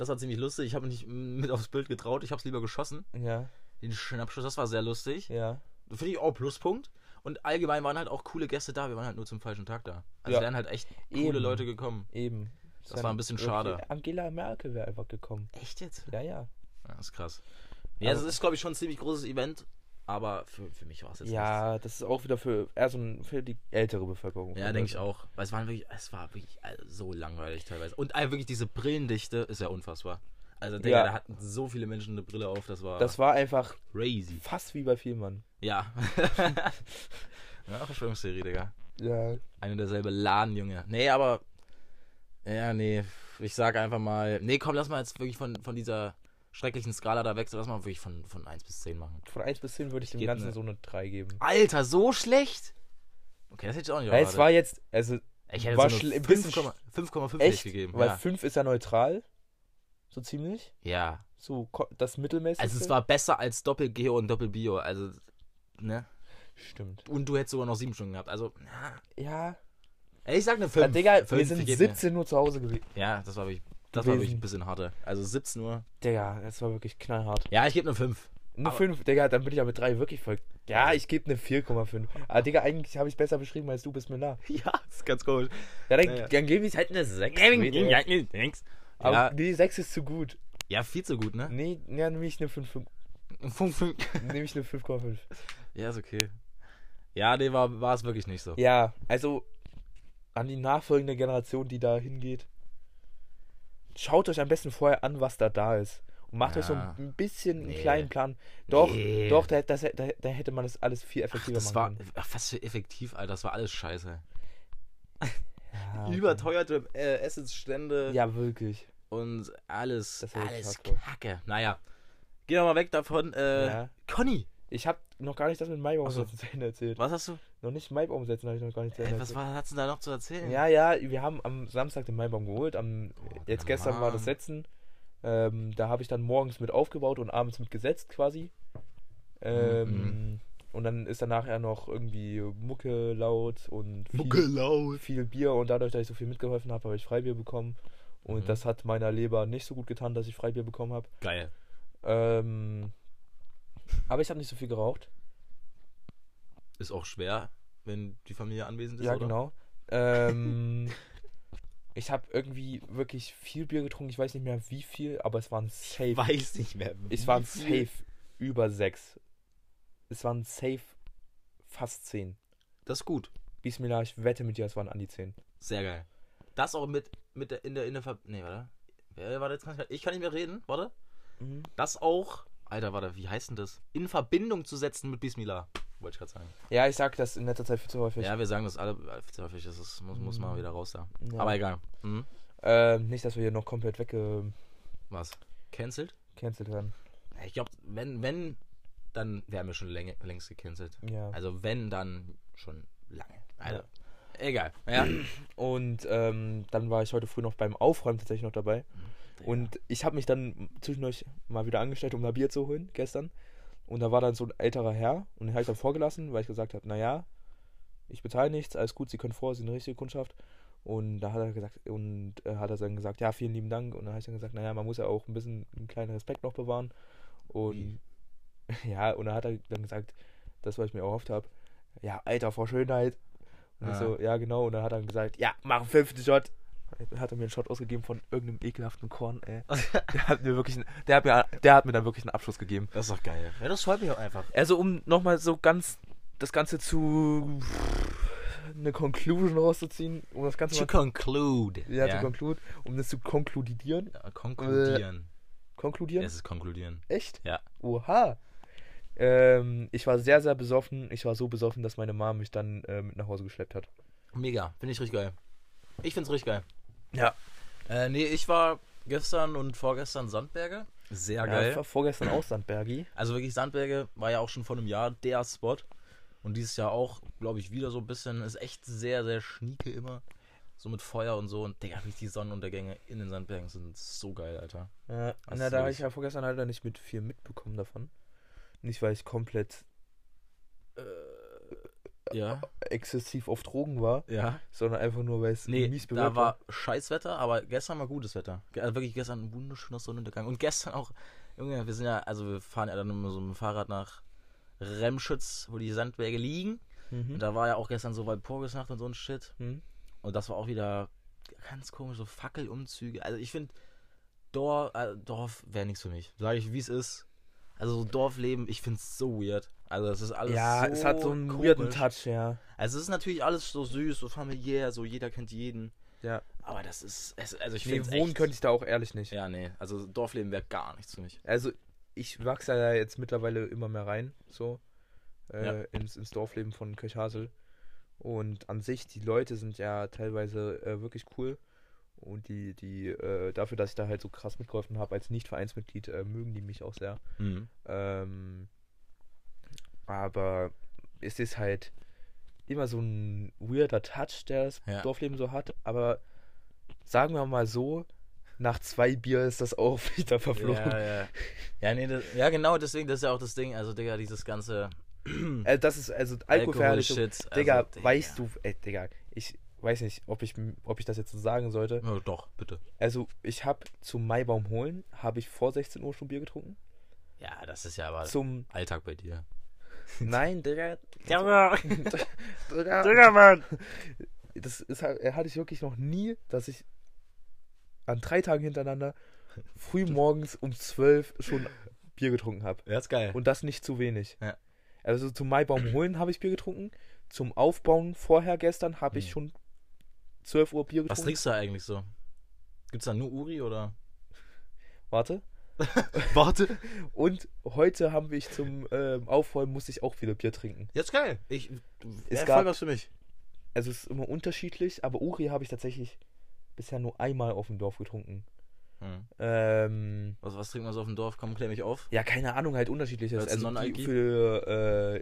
Das war ziemlich lustig. Ich habe mich nicht mit aufs Bild getraut. Ich habe es lieber geschossen. Ja, Den Schnappschuss, das war sehr lustig. ja. Finde ich auch Pluspunkt. Und allgemein waren halt auch coole Gäste da. Wir waren halt nur zum falschen Tag da. Also Ja. wären halt echt coole Eben. Leute gekommen. Eben. Das war ein bisschen schade. Angela Merkel wäre einfach gekommen. Echt jetzt? Ja, ja. Ja, das ist krass. Ja, Aber- das ist, glaube ich, schon ein ziemlich großes Event. Aber für, für mich war es jetzt Ja, das ist auch wieder für eher so ein, für die ältere Bevölkerung. nichts. Ja, denke ich auch. Weil es, waren wirklich, es war wirklich äh, so langweilig teilweise. Und äh, wirklich diese Brillendichte ist ja unfassbar. Also, Digga, Ja. da hatten so viele Menschen eine Brille auf. Das war Das war einfach crazy. fast wie bei Vielmann. Ja. ja, Verschwörungstheorie, Digga. Ja. Eine derselbe Laden, Junge. Nee, aber. Ja, nee. Ich sag einfach mal. Nee, komm, lass mal jetzt wirklich von, von dieser schrecklichen Skala da weg. Lass mal wirklich von, von 1 bis 10 machen. Von 1 bis 10 würde ich dem Ganzen ne- so eine 3 geben. Alter, so schlecht? Okay, das hätte ich auch nicht Ja, es war jetzt, also, Ich hätte war so schl- eine ein bisschen 5,5 5,5 hätte ich echt, gegeben. weil Ja. 5 ist ja neutral. So ziemlich. ja. So das mittelmäßige. Also, es war besser als Doppel-Geo und Doppel-Bio. Also, ne? Stimmt. Und du hättest sogar noch 7 Stunden gehabt. Also, na. Ja. Ich sag eine ja 5. Digga, wir 5 sind geht 17 Uhr zu Hause gewesen. Ja, das war wirklich. Das war Gewesen. wirklich ein bisschen harter. Also 17 Uhr. Digga, das war wirklich knallhart. Ja, ich gebe eine 5. Eine Aber- 5, Digga, dann bin ich aber mit 3 wirklich voll. Ja, ich gebe eine 4,5. Aber Digga, eigentlich habe ich es besser beschrieben als du bist mir nah. Ja, das ist ganz komisch. Ja, dann, Ja, ja. dann gebe ich halt eine 6. Aber Ja, nee, 6 ist zu gut. ja, viel zu gut, ne? Nee, ja, nehme ich eine 5, Fünf, fünf. nehme ich eine 5,5. Ja, ist okay. Ja, nee, war, war es wirklich nicht so. Ja, also an die nachfolgende Generation, die da hingeht. Schaut euch am besten vorher an, was da da ist. Und macht euch so Ja. ein bisschen einen Nee. kleinen Plan. Doch, Nee. doch, da, das, da, da hätte man das alles viel Ach, effektiver das war, machen können. ach, was für effektiv, Alter. Das war alles scheiße. Ja. Überteuerte äh, Essensstände Ja, wirklich. und alles, Das alles. Kacke. Naja, gehen wir mal weg davon. Äh, Ja. Conny, Ich habe noch gar nicht das mit Maibaum Ach so. zu Ende erzählt. was hast du? Noch nicht Maibaum setzen habe ich noch gar nicht zu Ende Ey, was erzählt. war, hast du da noch zu erzählen? Ja, ja, wir haben am Samstag den Maibaum geholt. Am, jetzt Oh, gestern war das Mann. Setzen. Ähm, da habe ich dann morgens mit aufgebaut und abends mit gesetzt quasi. Ähm, Mhm. Und dann ist dann nachher noch irgendwie Mucke laut und viel, Muckelau. viel Bier. Und dadurch, dass ich so viel mitgeholfen habe, habe ich Freibier bekommen. Und Mhm. das hat meiner Leber nicht so gut getan, dass ich Freibier bekommen habe. Geil. Ähm, aber ich habe nicht so viel geraucht. Ist auch schwer, wenn die Familie anwesend ist, Ja, oder? genau. Ähm, ich habe irgendwie wirklich viel Bier getrunken. Ich weiß nicht mehr wie viel, aber es waren safe. Weiß nicht mehr. Es waren viel. safe über sechs. Es waren safe fast zehn. Das ist gut. Bismillah, ich wette mit dir, es waren an die zehn. Sehr geil. Das auch mit, mit der, in der, in der Ver Nee, warte. Wer warte, jetzt kann ich, ich kann nicht mehr reden. Warte. Das auch. Alter, warte, wie heißt denn das? In Verbindung zu setzen mit Bismillah. Wollte ich gerade sagen. Ja, ich sag das in letzter Zeit viel zu häufig. Ja, wir sagen das alle viel zu häufig. Das ist, muss, muss mal wieder raus da. Ja. Aber egal. Mhm. Ähm, nicht, dass wir hier noch komplett weggecancelt Was? Cancelled? werden. Ja, Ich glaube, wenn, wenn, dann wären wir schon länge, längst gecancelt. Ja. Also wenn, dann schon lange. Also, egal. Ja. Und ähm, dann war ich heute früh noch beim Aufräumen tatsächlich noch dabei. Und ich habe mich dann zwischendurch mal wieder angestellt, um ein Bier zu holen, gestern. Und da war dann so ein älterer Herr und den habe ich dann vorgelassen, weil ich gesagt habe, naja, ich bezahle nichts, alles gut, Sie können vor, Sie sind eine richtige Kundschaft. Und da hat er gesagt, und äh, hat er dann gesagt, ja, vielen lieben Dank. Und dann habe ich dann gesagt, naja, man muss ja auch ein bisschen einen kleinen Respekt noch bewahren. Und ja, und dann hat er dann gesagt, das, was ich mir erhofft habe, ja, Alter vor Schönheit. Und Ah. so, ja, genau. Und dann hat er gesagt, ja, mach einen fünften Shot. Hat er mir einen Shot ausgegeben von irgendeinem ekelhaften Korn, ey. Der hat mir wirklich, einen- der hat mir, der hat mir dann wirklich einen Abschluss gegeben. Das ist doch geil. Ja, das freut mich auch einfach. Also um nochmal so ganz das Ganze zu eine Conclusion rauszuziehen, um das Ganze To mal, conclude. ja, zu conclude, um das zu konkludieren. Ja, konkludieren. Konkludieren? Es ist konkludieren. Echt? Ja. Oha. Ähm, ich war sehr, sehr besoffen. Ich war so besoffen, dass meine Mom mich dann äh, mit nach Hause geschleppt hat. Mega. Finde ich richtig geil. Ich find's richtig geil. Ja. Äh, nee, ich war gestern und vorgestern Sandberge. Sehr Ja, geil. ich war vorgestern auch Sandbergi. Also wirklich, Sandberge war ja auch schon vor einem Jahr der Spot. Und dieses Jahr auch, glaube ich, wieder so ein bisschen. Ist echt sehr, sehr schnieke immer. So mit Feuer und so. Und Digga, die Sonnenuntergänge in den Sandbergen sind so geil, Alter. Ja, na, da habe ich ja vorgestern leider nicht mit viel mitbekommen davon. Nicht, weil ich komplett Ja. exzessiv auf Drogen war, Ja. sondern einfach nur, weil es Nee, mies da bewölkt war Scheißwetter, aber gestern war gutes Wetter. Also wirklich gestern ein wunderschöner Sonnenuntergang. Und gestern auch, Junge, wir sind ja, also wir fahren ja dann immer so mit dem Fahrrad nach Remschütz, wo die Sandberge liegen. Mhm. Und da war ja auch gestern so Walpurgisnacht und so ein Shit. Mhm. Und das war auch wieder ganz komisch, so Fackelumzüge. Also ich finde, Dorf, äh, Dorf wäre nichts für mich. Sage ich, wie es ist. Also so Dorfleben, ich finde es so weird. Also es ist alles Ja, so es hat so einen komisch. weirden Touch, ja. Also es ist natürlich alles so süß, so familiär, so jeder kennt jeden. Ja. Aber das ist, es, also ich Nee, finde wohnen könnte ich da auch ehrlich nicht. Ja, nee, also Dorfleben wäre gar nichts für mich. Also, ich wachse ja jetzt mittlerweile immer mehr rein, so, äh, Ja. ins, ins Dorfleben von Kirchhasel. Und an sich, die Leute sind ja teilweise äh, wirklich cool. Und die, die, äh, dafür, dass ich da halt so krass mitgeholfen habe als Nicht-Vereinsmitglied, äh, mögen die mich auch sehr. Mhm. Ähm, aber es ist halt immer so ein weirder Touch, der das Ja. Dorfleben so hat. Aber sagen wir mal so, nach zwei Bier ist das auch wieder verflogen. Ja, ja. Ja, nee, das, ja, genau, deswegen, das ist ja auch das Ding. Also, Digga, dieses ganze Äh, das ist also Alkoholverherrlichung. Alkohol-Shit. Digga, also, weißt du, ey, Digga, ich weiß nicht, ob ich, ob ich das jetzt so sagen sollte. Ja, doch, bitte. Also, ich habe zum Maibaum holen, habe ich vor 16 Uhr schon Bier getrunken. Ja, das ist ja aber Zum, Alltag bei dir. nein, Digga, Digga, Digga, Digga, Mann. das ist, halt- hatte ich wirklich noch nie, dass ich an drei Tagen hintereinander früh morgens um 12 schon Bier getrunken habe. Ja, ist geil. Und das nicht zu wenig. Ja. Also zum Maibaum holen habe ich Bier getrunken. Zum Aufbauen vorher gestern habe ich Hm. schon 12 Uhr Bier Was getrunken. trinkst du eigentlich so? Gibt's da nur Uri oder? Warte. Warte. Und heute haben wir zum ähm, Aufräumen musste ich auch wieder Bier trinken. Jetzt geil. Ich, Es es gab- voll was für mich. Also es ist immer unterschiedlich, aber Uri habe ich tatsächlich bisher nur einmal auf dem Dorf getrunken. Hm. Ähm, Was, was trinkt man so auf dem Dorf? Komm, klär mich auf. ja, keine Ahnung, halt unterschiedliches. Als Also die, für,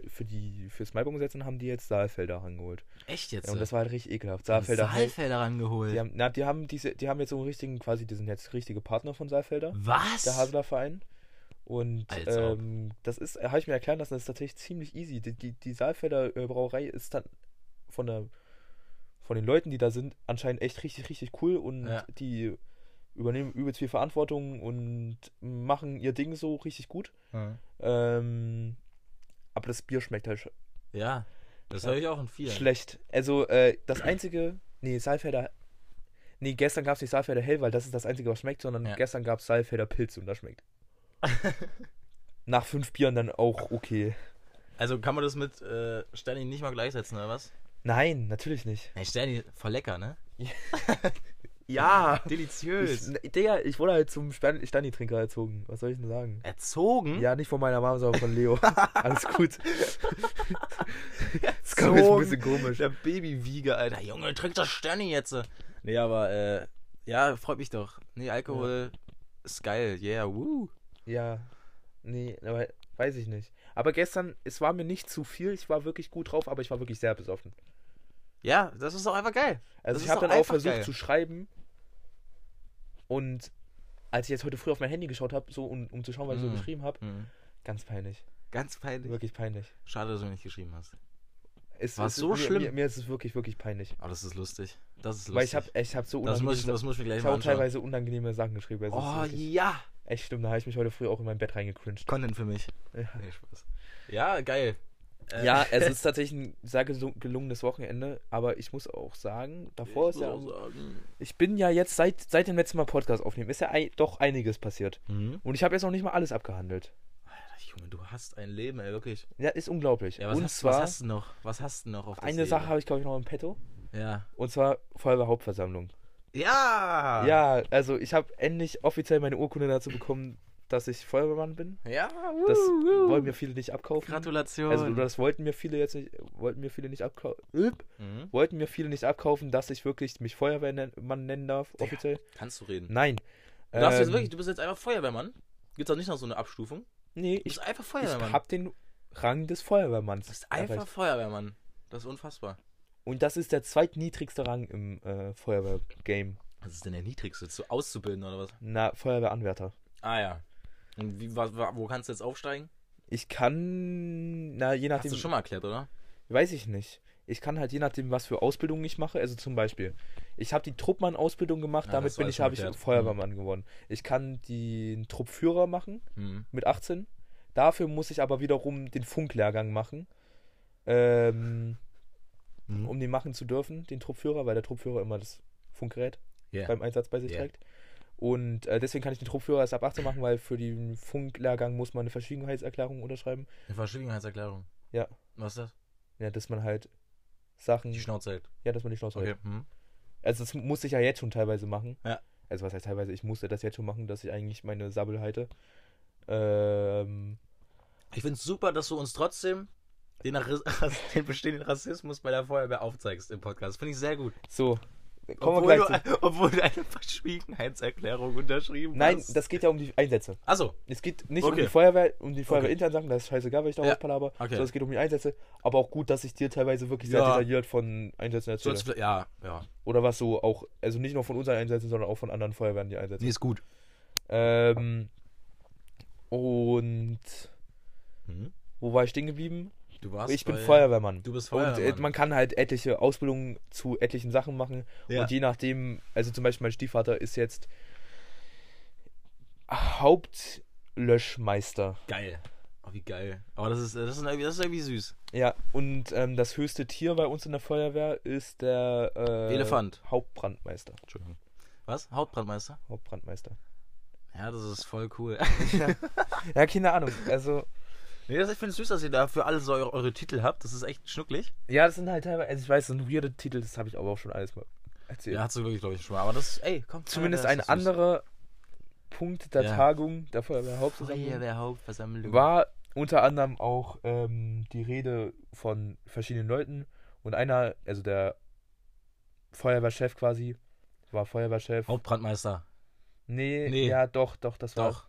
äh, für die fürs Maibaumsetzen haben die jetzt Saalfelder rangeholt. Echt jetzt? Ja, und das war halt richtig ekelhaft. Saalfelder, Saalfelder halt, Saalfelder rangeholt. die haben, na, die haben diese, die haben jetzt so einen richtigen, quasi, die sind jetzt richtige Partner von Saalfelder, was? der Haseler Verein. Und ähm, das ist, habe ich mir erklären lassen, das ist tatsächlich ziemlich easy. Die, die, die Saalfelder äh, Brauerei ist dann von der von den Leuten, die da sind, anscheinend echt richtig, richtig cool und Ja. die übernehmen übelst viel Verantwortung und machen ihr Ding so richtig gut. Hm. Ähm, aber das Bier schmeckt halt Ja, das Ja. höre ich auch in vielen. schlecht. Also äh, das einzige, nee, Saalfelder, nee, gestern gab es nicht Saalfelder Hell, weil das ist das einzige, was schmeckt, sondern Ja. gestern gab es Saalfelder Pilz und das schmeckt. Nach fünf Bieren dann auch okay. Also kann man das mit äh, Sterni nicht mal gleichsetzen, oder was? Nein, natürlich nicht. Hey, Sterni, voll lecker, ne? Ja. Deliziös. Ich, Digga, ich wurde halt zum Stani-Trinker erzogen. Was soll ich denn sagen? Erzogen? Ja, nicht von meiner Mama, sondern von Leo. Alles gut. Das kommt jetzt ein bisschen komisch. Der Babywieger, Alter. Junge, trink das Sterni jetzt. Nee, aber, äh, ja, freut mich doch. Nee, Alkohol ist geil. Yeah, woo. Ja. Nee, aber weiß ich nicht. Aber gestern, es war mir nicht zu viel. Ich war wirklich gut drauf, aber ich war wirklich sehr besoffen. Ja, das ist doch einfach geil. Also Das ich habe dann auch versucht geil. zu schreiben. Und als ich jetzt heute früh auf mein Handy geschaut habe, so um, um zu schauen, was ich so Mm. geschrieben habe, Hm. ganz peinlich. Ganz peinlich. Wirklich peinlich. Schade, dass du nicht geschrieben hast. Es, War es so ist, mir, schlimm? Mir, mir ist es wirklich, wirklich peinlich. Aber das ist lustig. Das ist lustig. Weil ich habe ich hab so das, muss ich, unangenehme, das muss ich ich teilweise unangenehme Sachen geschrieben. Also Oh, ja. echt schlimm, da habe ich mich heute früh auch in mein Bett reingecringed. Content für mich. Ja. Nee, Spaß. Ja, geil. Äh, Ja, es ist tatsächlich ein sehr gelu- gelungenes Wochenende, aber ich muss auch sagen, davor ich ist ja. auch sagen. Ich bin ja jetzt seit, seit dem letzten Mal Podcast aufnehmen, ist ja ei, doch einiges passiert. Mhm. Und ich habe jetzt noch nicht mal alles abgehandelt. Alter, Junge, du hast ein Leben, ey, wirklich. Ja, ist unglaublich. Ja, was, Und hast, zwar, was hast du noch? Was hast du noch auf eine? Sache habe ich, glaube ich, noch im Petto. Ja. Und zwar Feuerwehrhauptversammlung. Ja! Ja, also ich habe endlich offiziell meine Urkunde dazu bekommen, dass ich Feuerwehrmann bin. Ja, Das wuhu. wollen mir viele nicht abkaufen. Gratulation. Also das wollten mir viele jetzt nicht, wollten mir viele nicht abkaufen. Mhm. Wollten mir viele nicht abkaufen, dass ich wirklich mich Feuerwehrmann nennen darf, offiziell. Kannst du reden. Nein. Du, darfst jetzt Ähm, wirklich, du bist jetzt einfach Feuerwehrmann. Gibt's auch nicht noch so eine Abstufung? Nee, Du ich, bist einfach ich Feuerwehrmann. hab den Rang des Feuerwehrmanns. du bist einfach erreicht. Feuerwehrmann. Das ist unfassbar. Und das ist der zweitniedrigste Rang im äh, Feuerwehr-Game. Was ist denn der niedrigste? Zu auszubilden oder was? Na, Feuerwehranwärter. Ah ja. Und wie, wo kannst du jetzt aufsteigen? Ich kann, na, je Hast nachdem, du schon mal erklärt, oder? weiß ich nicht. Ich kann halt je nachdem, was für Ausbildungen ich mache. Also zum Beispiel, ich habe die Truppmann-Ausbildung gemacht, Ja, damit bin ich, habe ich. Feuerwehrmann geworden. Ich kann den Truppführer machen Mhm. mit 18. Dafür muss ich aber wiederum den Funklehrgang machen. Ähm, Mhm. um den machen zu dürfen, den Truppführer, weil der Truppführer immer das Funkgerät Ja. beim Einsatz bei sich Ja. trägt. Und äh, deswegen kann ich den Truppführer erst ab 18 machen, weil für den Funklehrgang muss man eine Verschwiegenheitserklärung unterschreiben. Eine Verschwiegenheitserklärung. Ja. Was ist das? Ja, dass man halt Sachen. Die Schnauze hält. ja, dass man die Schnauze hält. Okay. Mhm. Also das musste ich ja jetzt schon teilweise machen. Ja. Also was heißt teilweise, ich musste das jetzt schon machen, dass ich eigentlich meine Sabbel halte. Ähm, Ich finde es super, dass du uns trotzdem den, den bestehenden Rassismus bei der Feuerwehr aufzeigst im Podcast. Finde ich sehr gut. so, kommen Obwohl wir du, gleich zu. obwohl du eine Verschwiegenheitserklärung unterschrieben Nein, hast. das geht ja um die Einsätze. Achso, Es geht nicht um Okay. die Feuerwehr, um die Okay. Feuerwehrinternen Sachen, das ist scheißegal, wenn ich da Ja. Okay. sondern es geht um die Einsätze. Aber auch gut, dass ich dir teilweise wirklich sehr Ja. detailliert von Einsätzen erzähle. sonst, ja, ja. Oder was so auch, also nicht nur von unseren Einsätzen, sondern auch von anderen Feuerwehren, die Einsätze. ist gut. Ähm, und Mhm. wo war ich stehen geblieben? Du warst ich bin bei- Feuerwehrmann. Du bist Und Feuerwehrmann. äh, man kann halt etliche Ausbildungen zu etlichen Sachen machen. Ja. Und je nachdem, also zum Beispiel mein Stiefvater ist jetzt Hauptlöschmeister. Geil. Oh, wie geil. Aber das ist, das ist, irgendwie, das ist irgendwie süß. Ja, und ähm, das höchste Tier bei uns in der Feuerwehr ist der äh, Elefant. Hauptbrandmeister. Entschuldigung. Was? Hautbrandmeister? Hauptbrandmeister. Ja, das ist voll cool. Ja, keine Ahnung. Also, Nee, das, ich finde es süß, dass ihr dafür alle so eure, eure Titel habt. Das ist echt schnucklig. Ja, das sind halt teilweise, also ich weiß, das sind weirde Titel, das habe ich aber auch schon alles mal erzählt. Ja, hast du wirklich, glaube ich, schon mal. Aber das, ey, komm. Zumindest ein anderer Punkt der Ja. Tagung, der Feuerwehrhauptversammlung, Feuerwehrhauptversammlung. war unter anderem auch ähm, die Rede von verschiedenen Leuten und einer, also der Feuerwehrchef quasi, war Feuerwehrchef. Hauptbrandmeister. Nee, Nee. ja, doch, doch, das war.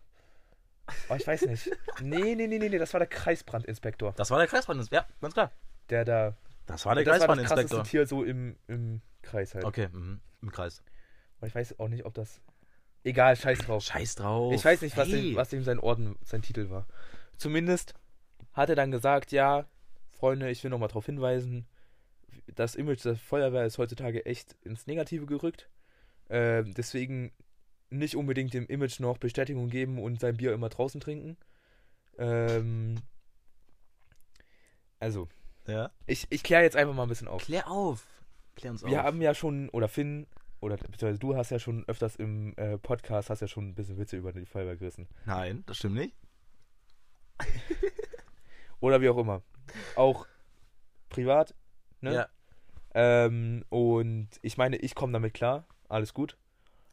Oh, ich weiß nicht. Nee, nee, nee, nee, nee, das war der Kreisbrandinspektor. Das war der Kreisbrandinspektor. Ja, ganz klar. Der da. Das war der das war das Kreisbrandinspektor. Tier so im, im Kreis halt. Okay, mhm. im Kreis. Aber ich weiß auch nicht, ob das. Egal, scheiß drauf. Scheiß drauf. Ich weiß nicht, was, Hey. dem, was dem sein Orden, sein Titel war. Zumindest hat er dann gesagt, ja, Freunde, ich will nochmal darauf hinweisen, das Image der Feuerwehr ist heutzutage echt ins Negative gerückt. Ähm, deswegen nicht unbedingt dem Image noch Bestätigung geben und sein Bier immer draußen trinken. Ähm, also, Ja. ich, ich kläre jetzt einfach mal ein bisschen auf. Klär auf. Klär uns Wir auf. haben ja schon, oder Finn, oder beziehungsweise du hast ja schon öfters im äh, Podcast, hast ja schon ein bisschen Witze über die Feuerwehr gerissen. Nein, das stimmt nicht. Oder wie auch immer. Auch privat. Ne? Ja. Ähm, und ich meine, ich komme damit klar. Alles gut.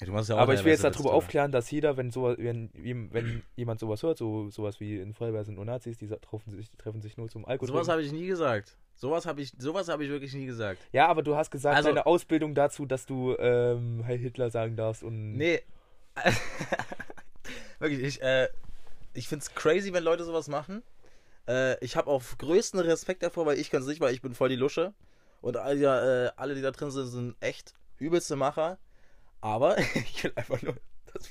Ja, du machst ja auch Aber ich will jetzt darüber aufklären, dass jeder, wenn sowas, wenn, wenn jemand sowas hört, so sowas wie in Feuerwehr sind nur Nazis, die treffen sich, treffen sich nur zum Alkohol. Sowas habe ich nie gesagt. Sowas habe ich, sowas habe ich wirklich nie gesagt. ja, aber du hast gesagt, Also- deine Ausbildung dazu, dass du ähm, Heil Hitler sagen darfst und Nee. wirklich, ich, äh, ich finde es crazy, wenn Leute sowas machen. Äh, ich habe auch größten Respekt davor, weil ich kann es nicht, weil ich bin voll die Lusche. Und alle, äh, alle, die da drin sind, sind echt übelste Macher. Aber ich will einfach nur das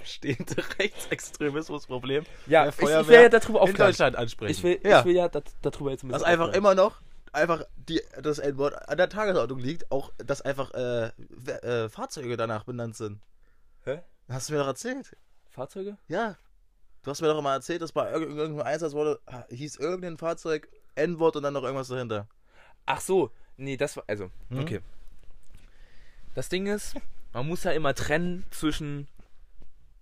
bestehende Rechtsextremismusproblem ja, der ich, ich Feuerwehr will ja darüber in. Deutschland ansprechen. Ich will, ja. ich will ja dat, darüber jetzt ein dass bisschen einfach aufklären. immer noch einfach die, das N-Wort an der Tagesordnung liegt, auch dass einfach äh, äh, Fahrzeuge danach benannt sind. Hä? Hast du mir doch erzählt? Fahrzeuge? Ja. Du hast mir doch immer erzählt, dass bei irg- irgendeinem Einsatz wurde, ha- hieß irgendein Fahrzeug N-Wort und dann noch irgendwas dahinter. Ach so, nee, das war, also, Hm? okay. Das Ding ist, man muss ja immer trennen zwischen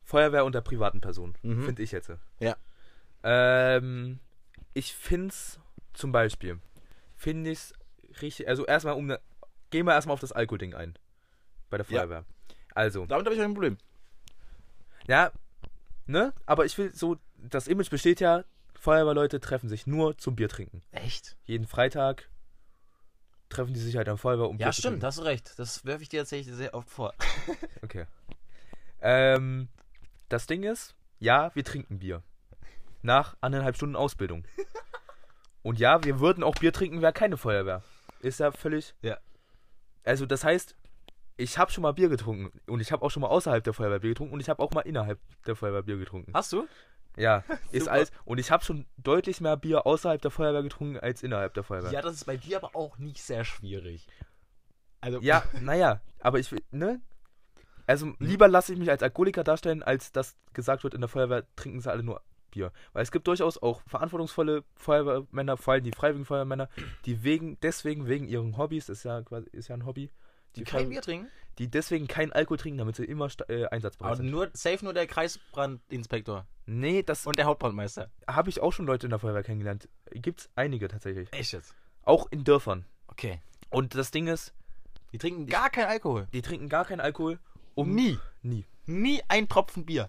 Feuerwehr und der privaten Person, Mhm. finde ich jetzt. Ja. Ähm, ich find's zum Beispiel, finde ich's richtig, also erstmal um, ne, gehen wir erstmal auf das Alkoholding ein. Bei der Ja. Feuerwehr. Also, Damit habe ich ein Problem. ja, ne, aber ich will so, das Image besteht ja, Feuerwehrleute treffen sich nur zum Bier trinken. Echt? Jeden Freitag treffen die sich halt am Feuerwehr um Ja, stimmt, hast du recht. Das werfe ich dir tatsächlich sehr oft vor. Okay. Ähm, das Ding ist, ja, wir trinken Bier. Nach anderthalb Stunden Ausbildung. Und ja, wir würden auch Bier trinken, wäre keine Feuerwehr. Ist ja völlig. Ja. Also, das heißt, ich habe schon mal Bier getrunken. Und ich habe auch schon mal außerhalb der Feuerwehr Bier getrunken. Und ich habe auch mal innerhalb der Feuerwehr Bier getrunken. Hast du? Ja, ist alles. Und ich habe schon deutlich mehr Bier außerhalb der Feuerwehr getrunken als innerhalb der Feuerwehr. Ja, das ist bei dir aber auch nicht sehr schwierig. Also, Ja, naja, aber ich will, ne? Also lieber lasse ich mich als Alkoholiker darstellen, als dass gesagt wird, in der Feuerwehr trinken sie alle nur Bier. Weil es gibt durchaus auch verantwortungsvolle Feuerwehrmänner, vor allem die freiwilligen Feuerwehrmänner, die wegen, deswegen wegen ihren Hobbys, ist ja quasi, ist ja ein Hobby, die die, kein Bier trinken? Die deswegen keinen Alkohol trinken, damit sie immer äh, einsatzbereit Aber sind. nur, safe nur der Kreisbrandinspektor Nee, das und der Hauptbrandmeister. habe ich auch schon Leute in der Feuerwehr kennengelernt. Gibt's einige tatsächlich. Echt jetzt? Auch in Dörfern. Okay. Und das Ding ist, Die trinken gar keinen Alkohol. die trinken gar keinen Alkohol. Um Nie. Nie. Nie ein Tropfen Bier.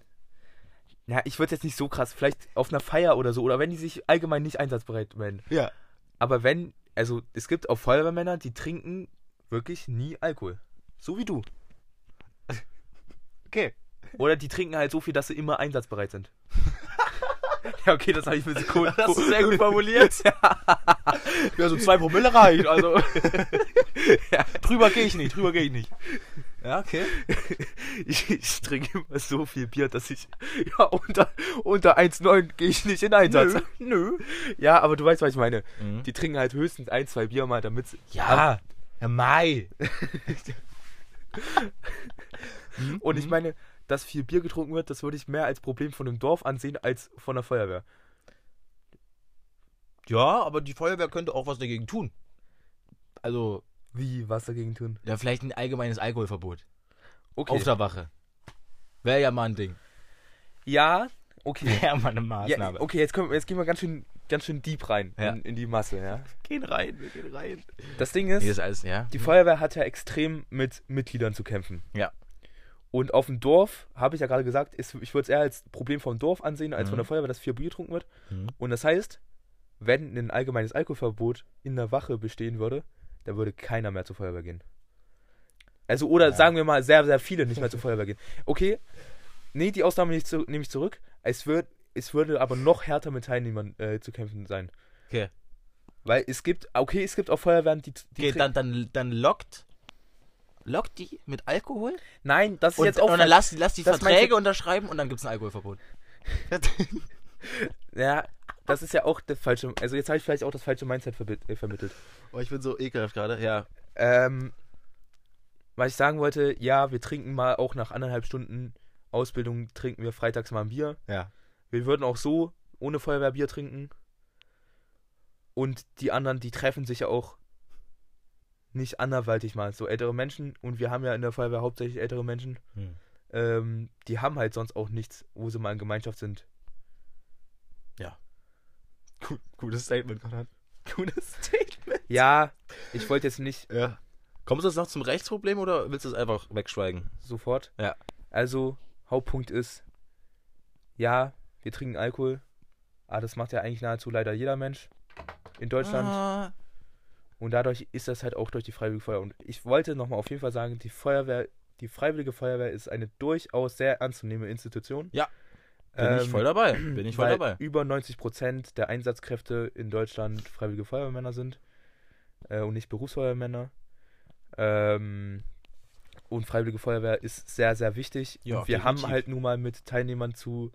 Ja, ich würde jetzt nicht so krass, vielleicht auf einer Feier oder so, oder wenn die sich allgemein nicht einsatzbereit melden. Ja. Aber wenn, also es gibt auch Feuerwehrmänner, die trinken wirklich nie Alkohol. So wie du. Okay. Oder die trinken halt so viel, dass sie immer einsatzbereit sind. ja, okay, das habe ich mir cool. Das du sehr gut formuliert. ja, so zwei Promille reicht. Also. ja, drüber gehe ich nicht, drüber gehe ich nicht. Ja, okay. ich, ich trinke immer so viel Bier, dass ich, ja, unter, unter 1,9 gehe ich nicht in Einsatz. Nö. Ja, aber du weißt, was ich meine. Mhm. Die trinken halt höchstens ein, zwei Bier mal, damit sie- Ja. Ja, Mai. Und ich meine, dass viel Bier getrunken wird, das würde ich mehr als Problem von einem Dorf ansehen als von der Feuerwehr. Ja, aber die Feuerwehr könnte auch was dagegen tun. Also, Wie, was dagegen tun? ja, vielleicht ein allgemeines Alkoholverbot. Okay. Auf der Wache. Wäre ja mal ein Ding. ja, okay. Wäre ja mal eine Ja, Maßnahme. okay, jetzt, können, jetzt gehen wir ganz schön ganz schön deep rein Ja. in, in die Masse, ja. Gehen rein, wir gehen rein. Das Ding ist, ist alles, ja. die Feuerwehr hat ja extrem mit Mitgliedern zu kämpfen. Ja. Und auf dem Dorf, habe ich ja gerade gesagt, ist, ich würde es eher als Problem vom Dorf ansehen, als Mhm. von der Feuerwehr, dass viel Bier getrunken wird. Mhm. Und das heißt, wenn ein allgemeines Alkoholverbot in der Wache bestehen würde, dann würde keiner mehr zur Feuerwehr gehen. Also, oder Ja. sagen wir mal, sehr, sehr viele nicht mehr zur Feuerwehr gehen. Okay, nee, die Ausnahme nehme ich zurück. Es, wird, es würde aber noch härter mit Teilnehmern äh, zu kämpfen sein. Okay. Weil es gibt, okay, es gibt auch Feuerwehren, die. die Okay, dann, dann, dann lockt. Lockt die mit Alkohol? Nein, das ist Und, jetzt auch. und dann lass, lass die Verträge unterschreiben und dann gibt es ein Alkoholverbot. ja, das ist ja auch das falsche. Also, jetzt habe ich vielleicht auch das falsche Mindset verbi- äh, vermittelt. oh, ich bin so ekelhaft gerade. Ja. Ähm, was ich sagen wollte, ja, wir trinken mal auch nach anderthalb Stunden Ausbildung, trinken wir freitags mal ein Bier. Ja. Wir würden auch so ohne Feuerwehr Bier trinken. Und die anderen, die treffen sich ja auch nicht anderweitig mal. So ältere Menschen, und wir haben ja in der Feuerwehr hauptsächlich ältere Menschen, Hm. ähm, die haben halt sonst auch nichts, wo sie mal in Gemeinschaft sind. Gut, gutes Statement, Konrad. Gutes Statement. Ja, ich wollte jetzt nicht Ja. Kommst du jetzt noch zum Rechtsproblem oder willst du es einfach wegschweigen? sofort. Ja. Also, Hauptpunkt ist, ja, wir trinken Alkohol. Aber das macht ja eigentlich nahezu leider jeder Mensch in Deutschland. Ah. Und dadurch ist das halt auch durch die Freiwillige Feuerwehr. Und ich wollte nochmal auf jeden Fall sagen, die Feuerwehr, die Freiwillige Feuerwehr ist eine durchaus sehr ernstzunehmende Institution. Ja, Bin ich Ähm, voll dabei. Bin ich voll weil dabei. über 90 Prozent der Einsatzkräfte in Deutschland Freiwillige Feuerwehrmänner sind äh, und nicht Berufsfeuerwehrmänner. Ähm, und Freiwillige Feuerwehr ist sehr, sehr wichtig. Ja, und wir definitiv. haben halt nun mal mit Teilnehmern zu,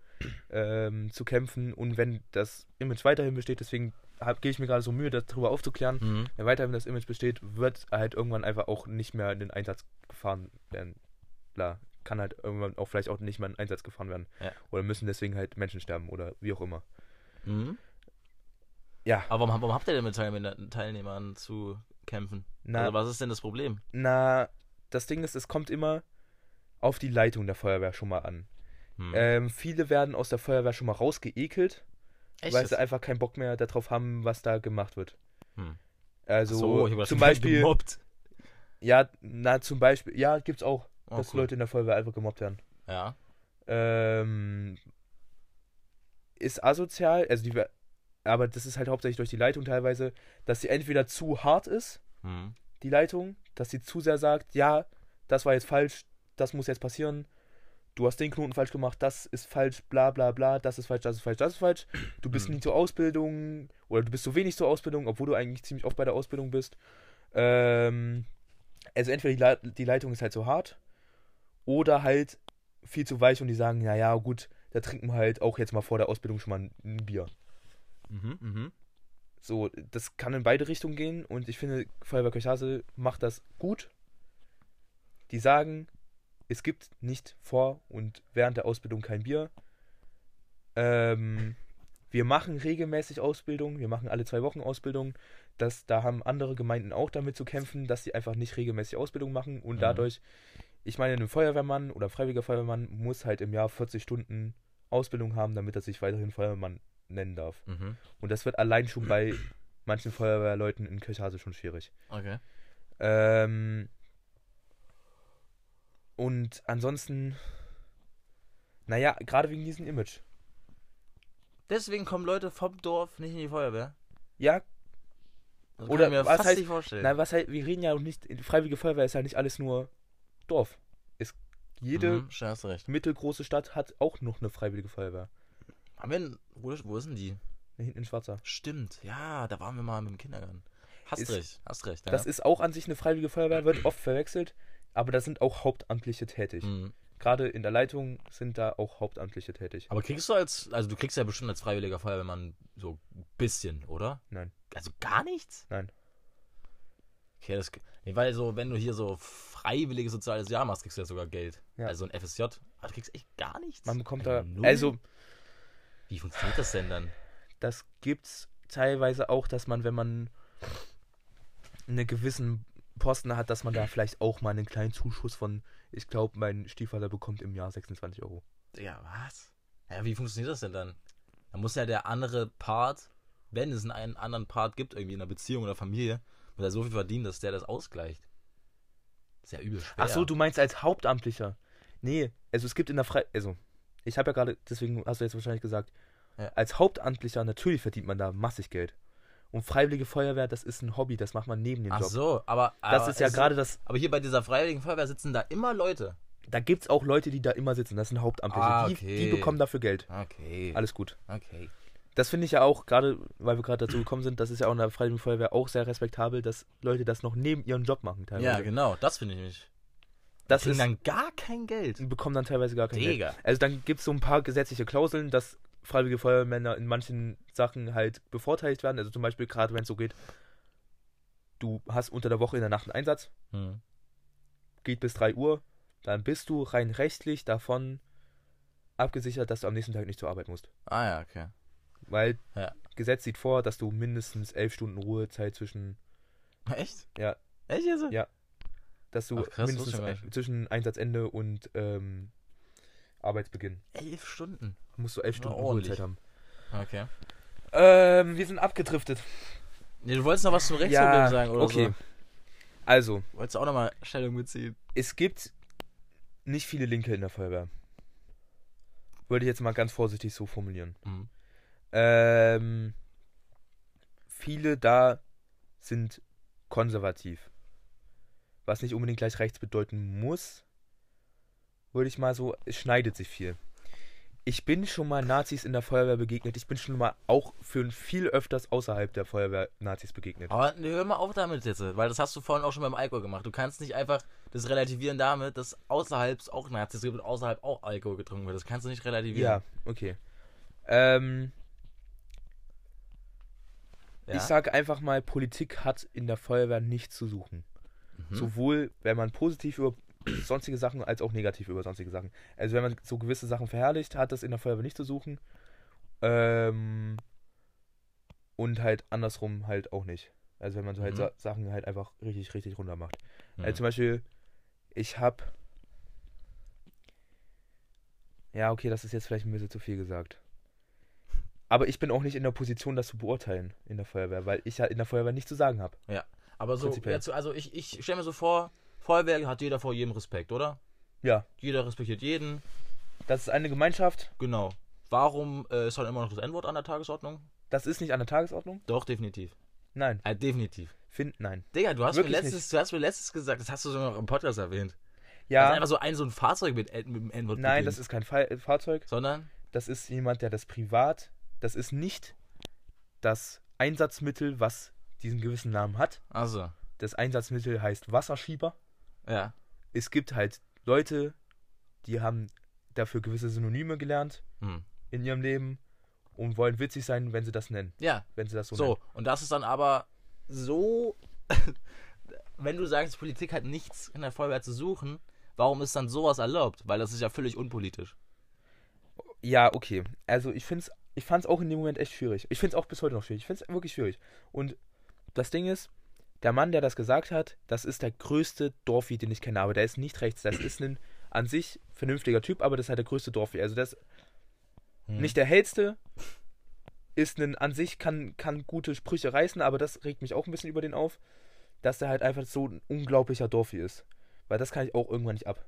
ähm, zu kämpfen. Und wenn das Image weiterhin besteht, deswegen gehe ich mir gerade so Mühe, darüber aufzuklären, Mhm. wenn weiterhin das Image besteht, wird halt irgendwann einfach auch nicht mehr in den Einsatz gefahren werden. Klar, kann halt irgendwann auch vielleicht auch nicht mehr in den Einsatz gefahren werden. Ja. Oder müssen deswegen halt Menschen sterben oder wie auch immer. Mhm. Ja, Aber warum, warum habt ihr denn mit Teilnehmern, Teilnehmern zu kämpfen? na, Also was ist denn das Problem? na, das Ding ist, es kommt immer auf die Leitung der Feuerwehr schon mal an. Hm. Ähm, viele werden aus der Feuerwehr schon mal rausgeekelt, Echt? weil sie einfach keinen Bock mehr darauf haben, was da gemacht wird. Hm. Also so, ich zum Beispiel, gemobbt. ja, na zum Beispiel, ja, gibt's auch, Oh, dass cool. Leute in der Feuerwehr einfach gemobbt werden. Ja. ähm, ist asozial, also die, aber das ist halt hauptsächlich durch die Leitung teilweise, dass sie entweder zu hart ist, Hm. Die Leitung, dass sie zu sehr sagt, ja, das war jetzt falsch, das muss jetzt passieren, du hast den Knoten falsch gemacht, das ist falsch, bla bla bla, das ist falsch, das ist falsch, das ist falsch, du bist Hm. nie zur Ausbildung oder du bist so wenig zur Ausbildung, obwohl du eigentlich ziemlich oft bei der Ausbildung bist. Ähm, also entweder die, Le die Leitung ist halt so hart oder halt viel zu weich und die sagen, ja, ja, gut, da trinken wir halt auch jetzt mal vor der Ausbildung schon mal ein, ein Bier. Mhm, mhm. So, das kann in beide Richtungen gehen und ich finde, Feuerwehr Kirchhase macht das gut. Die sagen, es gibt nicht vor und während der Ausbildung kein Bier. Ähm, wir machen regelmäßig Ausbildung, wir machen alle zwei Wochen Ausbildung. Das, da haben andere Gemeinden auch damit zu kämpfen, dass sie einfach nicht regelmäßig Ausbildung machen und Mhm. dadurch, ich meine, ein Feuerwehrmann oder freiwilliger Feuerwehrmann muss halt im Jahr 40 Stunden Ausbildung haben, damit er sich weiterhin Feuerwehrmann nennen darf. Mhm. Und das wird allein schon bei manchen Feuerwehrleuten in Kirchhase schon schwierig. Okay. Ähm, und ansonsten, naja, gerade wegen diesem Image. Deswegen kommen Leute vom Dorf nicht in die Feuerwehr. Ja, Das Oder kann ich mir was fast heißt- nicht vorstellen. nein, was halt, wir reden ja auch nicht, Freiwillige Feuerwehr ist ja nicht alles nur Dorf. Es, jede Mhm, mittelgroße Stadt hat auch noch eine Freiwillige Feuerwehr. Haben wir einen, wo, wo ist denn die? Hinten in Schwarzer. Stimmt, ja, da waren wir mal mit dem Kindergarten. Hast Ist- recht, hast recht. Ja. Das ist auch an sich eine Freiwillige Feuerwehr, wird oft verwechselt, aber da sind auch Hauptamtliche tätig. Mhm. Gerade in der Leitung sind da auch Hauptamtliche tätig. Aber kriegst du als, also du kriegst ja bestimmt als freiwilliger Feuerwehrmann so ein bisschen, oder? Nein. Also gar nichts? Nein. Okay, das, nee, weil so, wenn du hier so freiwilliges soziales Jahr machst, kriegst du ja sogar Geld. Ja. Also ein FSJ, aber du kriegst echt gar nichts. Man bekommt da, Null? also Wie funktioniert das denn dann? das gibt's teilweise auch, dass man, wenn man einen gewissen Posten hat, dass man da vielleicht auch mal einen kleinen Zuschuss von, ich glaube, mein Stiefvater bekommt im Jahr 26 Euro. Ja, was? Ja, wie funktioniert das denn dann? Da muss ja der andere Part, wenn es einen anderen Part gibt, irgendwie in einer Beziehung oder Familie, muss er so viel verdienen, dass der das ausgleicht. Ist ja übel schwer. Ach so, du meinst als Hauptamtlicher. Nee, also es gibt in der Frei... Also, ich habe ja gerade, deswegen hast du jetzt wahrscheinlich gesagt, Ja. als Hauptamtlicher natürlich verdient man da massig Geld. Und Freiwillige Feuerwehr, das ist ein Hobby, das macht man neben dem Ach Job. so, aber. Das aber ist ja gerade das, Aber hier bei dieser Freiwilligen Feuerwehr sitzen da immer Leute. da gibt es auch Leute, die da immer sitzen, das sind Hauptamtliche. Ah, die, okay. die bekommen dafür Geld. Okay. Alles gut. Okay. Das finde ich ja auch, gerade weil wir gerade dazu gekommen sind, das ist ja auch in der Freiwilligen Feuerwehr auch sehr respektabel, dass Leute das noch neben ihren Job machen teilweise. Ja, genau, das finde ich nicht. Das Kriegen ist, dann gar kein Geld. die bekommen dann teilweise gar kein Geld. Digga. Also dann gibt es so ein paar gesetzliche Klauseln, dass freiwillige Feuermänner in manchen Sachen halt bevorteiligt werden. Also zum Beispiel gerade wenn es so geht, du hast unter der Woche in der Nacht einen Einsatz, Hm. geht bis 3 Uhr, dann bist du rein rechtlich davon abgesichert, dass du am nächsten Tag nicht zur Arbeit musst. Ah ja, okay. Weil Ja. Gesetz sieht vor, dass du mindestens elf Stunden Ruhezeit zwischen, Echt? Ja. Echt jetzt? Ja. Dass du Ach, krass, mindestens ein, zwischen Einsatzende und ähm, Arbeitsbeginn Elf Stunden. musst du elf Ja, Stunden ordentlich. Ruhezeit haben. Okay. Ähm, wir sind abgedriftet. Nee, du wolltest noch was zum Rechtsproblem sagen, oder okay. so? Also, Wolltest du auch nochmal Stellung beziehen? es gibt nicht viele Linke in der Feuerwehr. Würde ich jetzt mal ganz vorsichtig so formulieren. Mhm. Ähm, viele da sind konservativ. Was nicht unbedingt gleich rechts bedeuten muss, würde ich mal so, es schneidet sich viel. Ich bin schon mal Nazis in der Feuerwehr begegnet. Ich bin schon mal auch für viel öfters außerhalb der Feuerwehr Nazis begegnet. Aber nee, hör mal auf damit jetzt, weil das hast du vorhin auch schon beim Alkohol gemacht. Du kannst nicht einfach das relativieren damit, dass außerhalb es auch Nazis gibt und außerhalb auch Alkohol getrunken wird. Das kannst du nicht relativieren. Ja, okay. Ähm, Ja? Ich sage einfach mal, Politik hat in der Feuerwehr nichts zu suchen. Mhm. Sowohl, wenn man positiv über sonstige Sachen als auch negativ über sonstige Sachen. Also wenn man so gewisse Sachen verherrlicht, hat das in der Feuerwehr nicht zu suchen. Ähm, und halt andersrum halt auch nicht. Also wenn man so halt Mhm. Sa Sachen halt einfach richtig, richtig runter macht. Mhm. Also zum Beispiel, ich hab. Ja, okay, das ist jetzt vielleicht ein bisschen zu viel gesagt. Aber ich bin auch nicht in der Position, das zu beurteilen in der Feuerwehr, weil ich ja in der Feuerwehr nichts zu sagen habe. Aber so, jetzt, also ich, ich stelle mir so vor, Feuerwehr hat jeder vor jedem Respekt, oder? Ja, Jeder respektiert jeden. das ist eine Gemeinschaft. Genau. Warum äh, ist halt immer noch das N-Wort an der Tagesordnung? Das ist nicht an der Tagesordnung. Doch, definitiv. Nein, Äh, definitiv. find, nein. Digga, du hast, mir letztes, du hast mir letztes gesagt, das hast du sogar noch im Podcast erwähnt. Ja, Also einfach so ein, so ein Fahrzeug mit, mit dem N-Wort nein, das ist kein Fa äh, Fahrzeug. Sondern? Das ist jemand, der das privat. Das ist nicht das Einsatzmittel, was diesen gewissen Namen hat. Also, Das Einsatzmittel heißt Wasserschieber. ja. es gibt halt Leute, die haben dafür gewisse Synonyme gelernt Hm. in ihrem Leben und wollen witzig sein, wenn sie das nennen. Ja, Wenn sie das so, so. nennen. Und das ist dann aber so, wenn du sagst, Politik hat nichts in der Feuerwehr zu suchen, warum ist dann sowas erlaubt? Weil das ist ja völlig unpolitisch. Ja, okay. Also ich find's, ich fand's auch in dem Moment echt schwierig. Ich find's auch bis heute noch schwierig. Ich find's wirklich schwierig. Und das Ding ist, der Mann, der das gesagt hat, das ist der größte Dorfi, den ich kenne. Aber der ist nicht rechts. Das ist ein an sich vernünftiger Typ, aber das ist halt der größte Dorfi. Also das Hm. nicht der hellste, ist ein an sich kann kann gute Sprüche reißen, aber das regt mich auch ein bisschen über den auf, dass er halt einfach so ein unglaublicher Dorfi ist, weil das kann ich auch irgendwann nicht ab.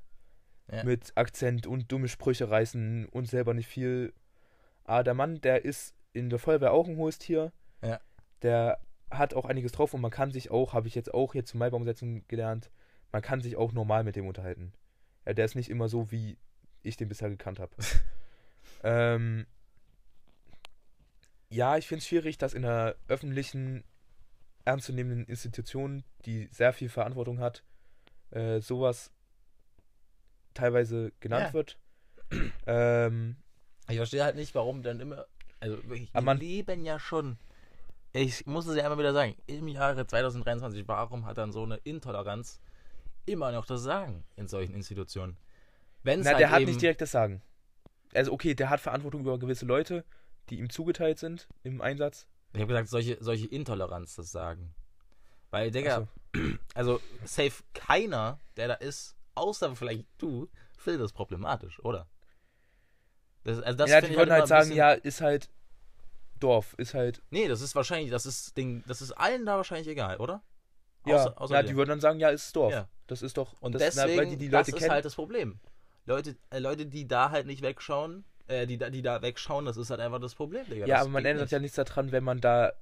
Ja. Mit Akzent und dumme Sprüche reißen und selber nicht viel. Aber der Mann, der ist in der Feuerwehr auch ein hohes Tier. Ja. Der hat auch einiges drauf und man kann sich auch, habe ich jetzt auch jetzt zur Maibaumsetzung gelernt, man kann sich auch normal mit dem unterhalten. Ja, der ist nicht immer so, wie ich den bisher gekannt habe. ähm, ja, ich finde es schwierig, dass in einer öffentlichen, ernstzunehmenden Institution, die sehr viel Verantwortung hat, äh, sowas teilweise genannt Ja. wird. ähm, Ich verstehe halt nicht, warum dann immer. Also wirklich, wir man- leben ja schon. Ich muss es ja immer wieder sagen, im Jahre 2023, warum hat dann so eine Intoleranz immer noch das Sagen in solchen Institutionen? Wenn es na, halt der hat nicht direkt das Sagen. Also okay, der hat Verantwortung über gewisse Leute, die ihm zugeteilt sind im Einsatz. Ich habe gesagt, solche, solche Intoleranz das Sagen. Weil, Digga, Ach also safe keiner, der da ist, außer vielleicht du, findet das problematisch, oder? Das, also das ja, die ich würden immer halt sagen, ja, ist halt Dorf. Ist halt. Nee, das ist wahrscheinlich, das ist den, das ist allen da wahrscheinlich egal, oder? Ja, Außer- außer na, die würden dann sagen, ja, ist Dorf. Ja. Das ist doch. Und das, na, deswegen, weil die, die das ist kennen. halt das Problem. Leute, äh, Leute, die da halt nicht wegschauen, äh, die, da, die da wegschauen, das ist halt einfach das Problem, Digga. ja, das aber man ändert nicht. ja nichts daran, wenn man da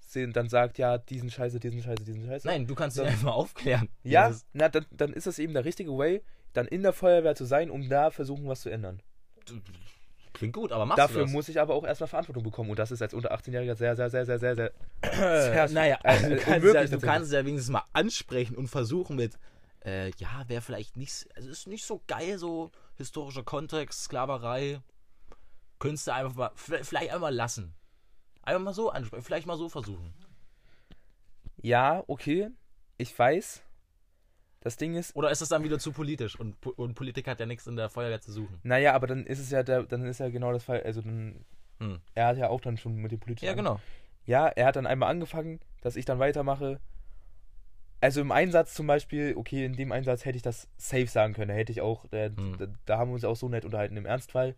sehen, dann sagt, ja, diesen Scheiße, diesen Scheiße, diesen Scheiße. Nein, du kannst dich Das- einfach aufklären. Ja, na, dann, dann ist das eben der richtige Way, dann in der Feuerwehr zu sein, um da versuchen, was zu ändern. Klingt gut, aber machst Dafür du das? muss ich aber auch erstmal Verantwortung bekommen. Und das ist als unter 18-Jähriger sehr, sehr, sehr, sehr, sehr, sehr, sehr Äh, naja, äh, du, äh, kannst ja, du kannst ja wenigstens mal ansprechen und versuchen mit, äh, ja, wäre vielleicht nicht, also ist nicht so geil, so historischer Kontext, Sklaverei. Könntest du einfach mal, vielleicht vielleicht einfach mal lassen. Einfach mal so ansprechen, vielleicht mal so versuchen. Ja, okay, ich weiß. Das Ding ist, Oder ist das dann wieder zu politisch und, und Politik hat ja nichts in der Feuerwehr zu suchen? naja, aber dann ist es ja der, dann ist ja genau das Fall, also dann, Hm. er hat ja auch dann schon mit dem politischen Ja, genau. Ja, er hat dann einmal angefangen, dass ich dann weitermache. Also im Einsatz zum Beispiel, okay, in dem Einsatz hätte ich das safe sagen können. Da hätte ich auch, da, Hm. da, da haben wir uns auch so nett unterhalten. Im Ernstfall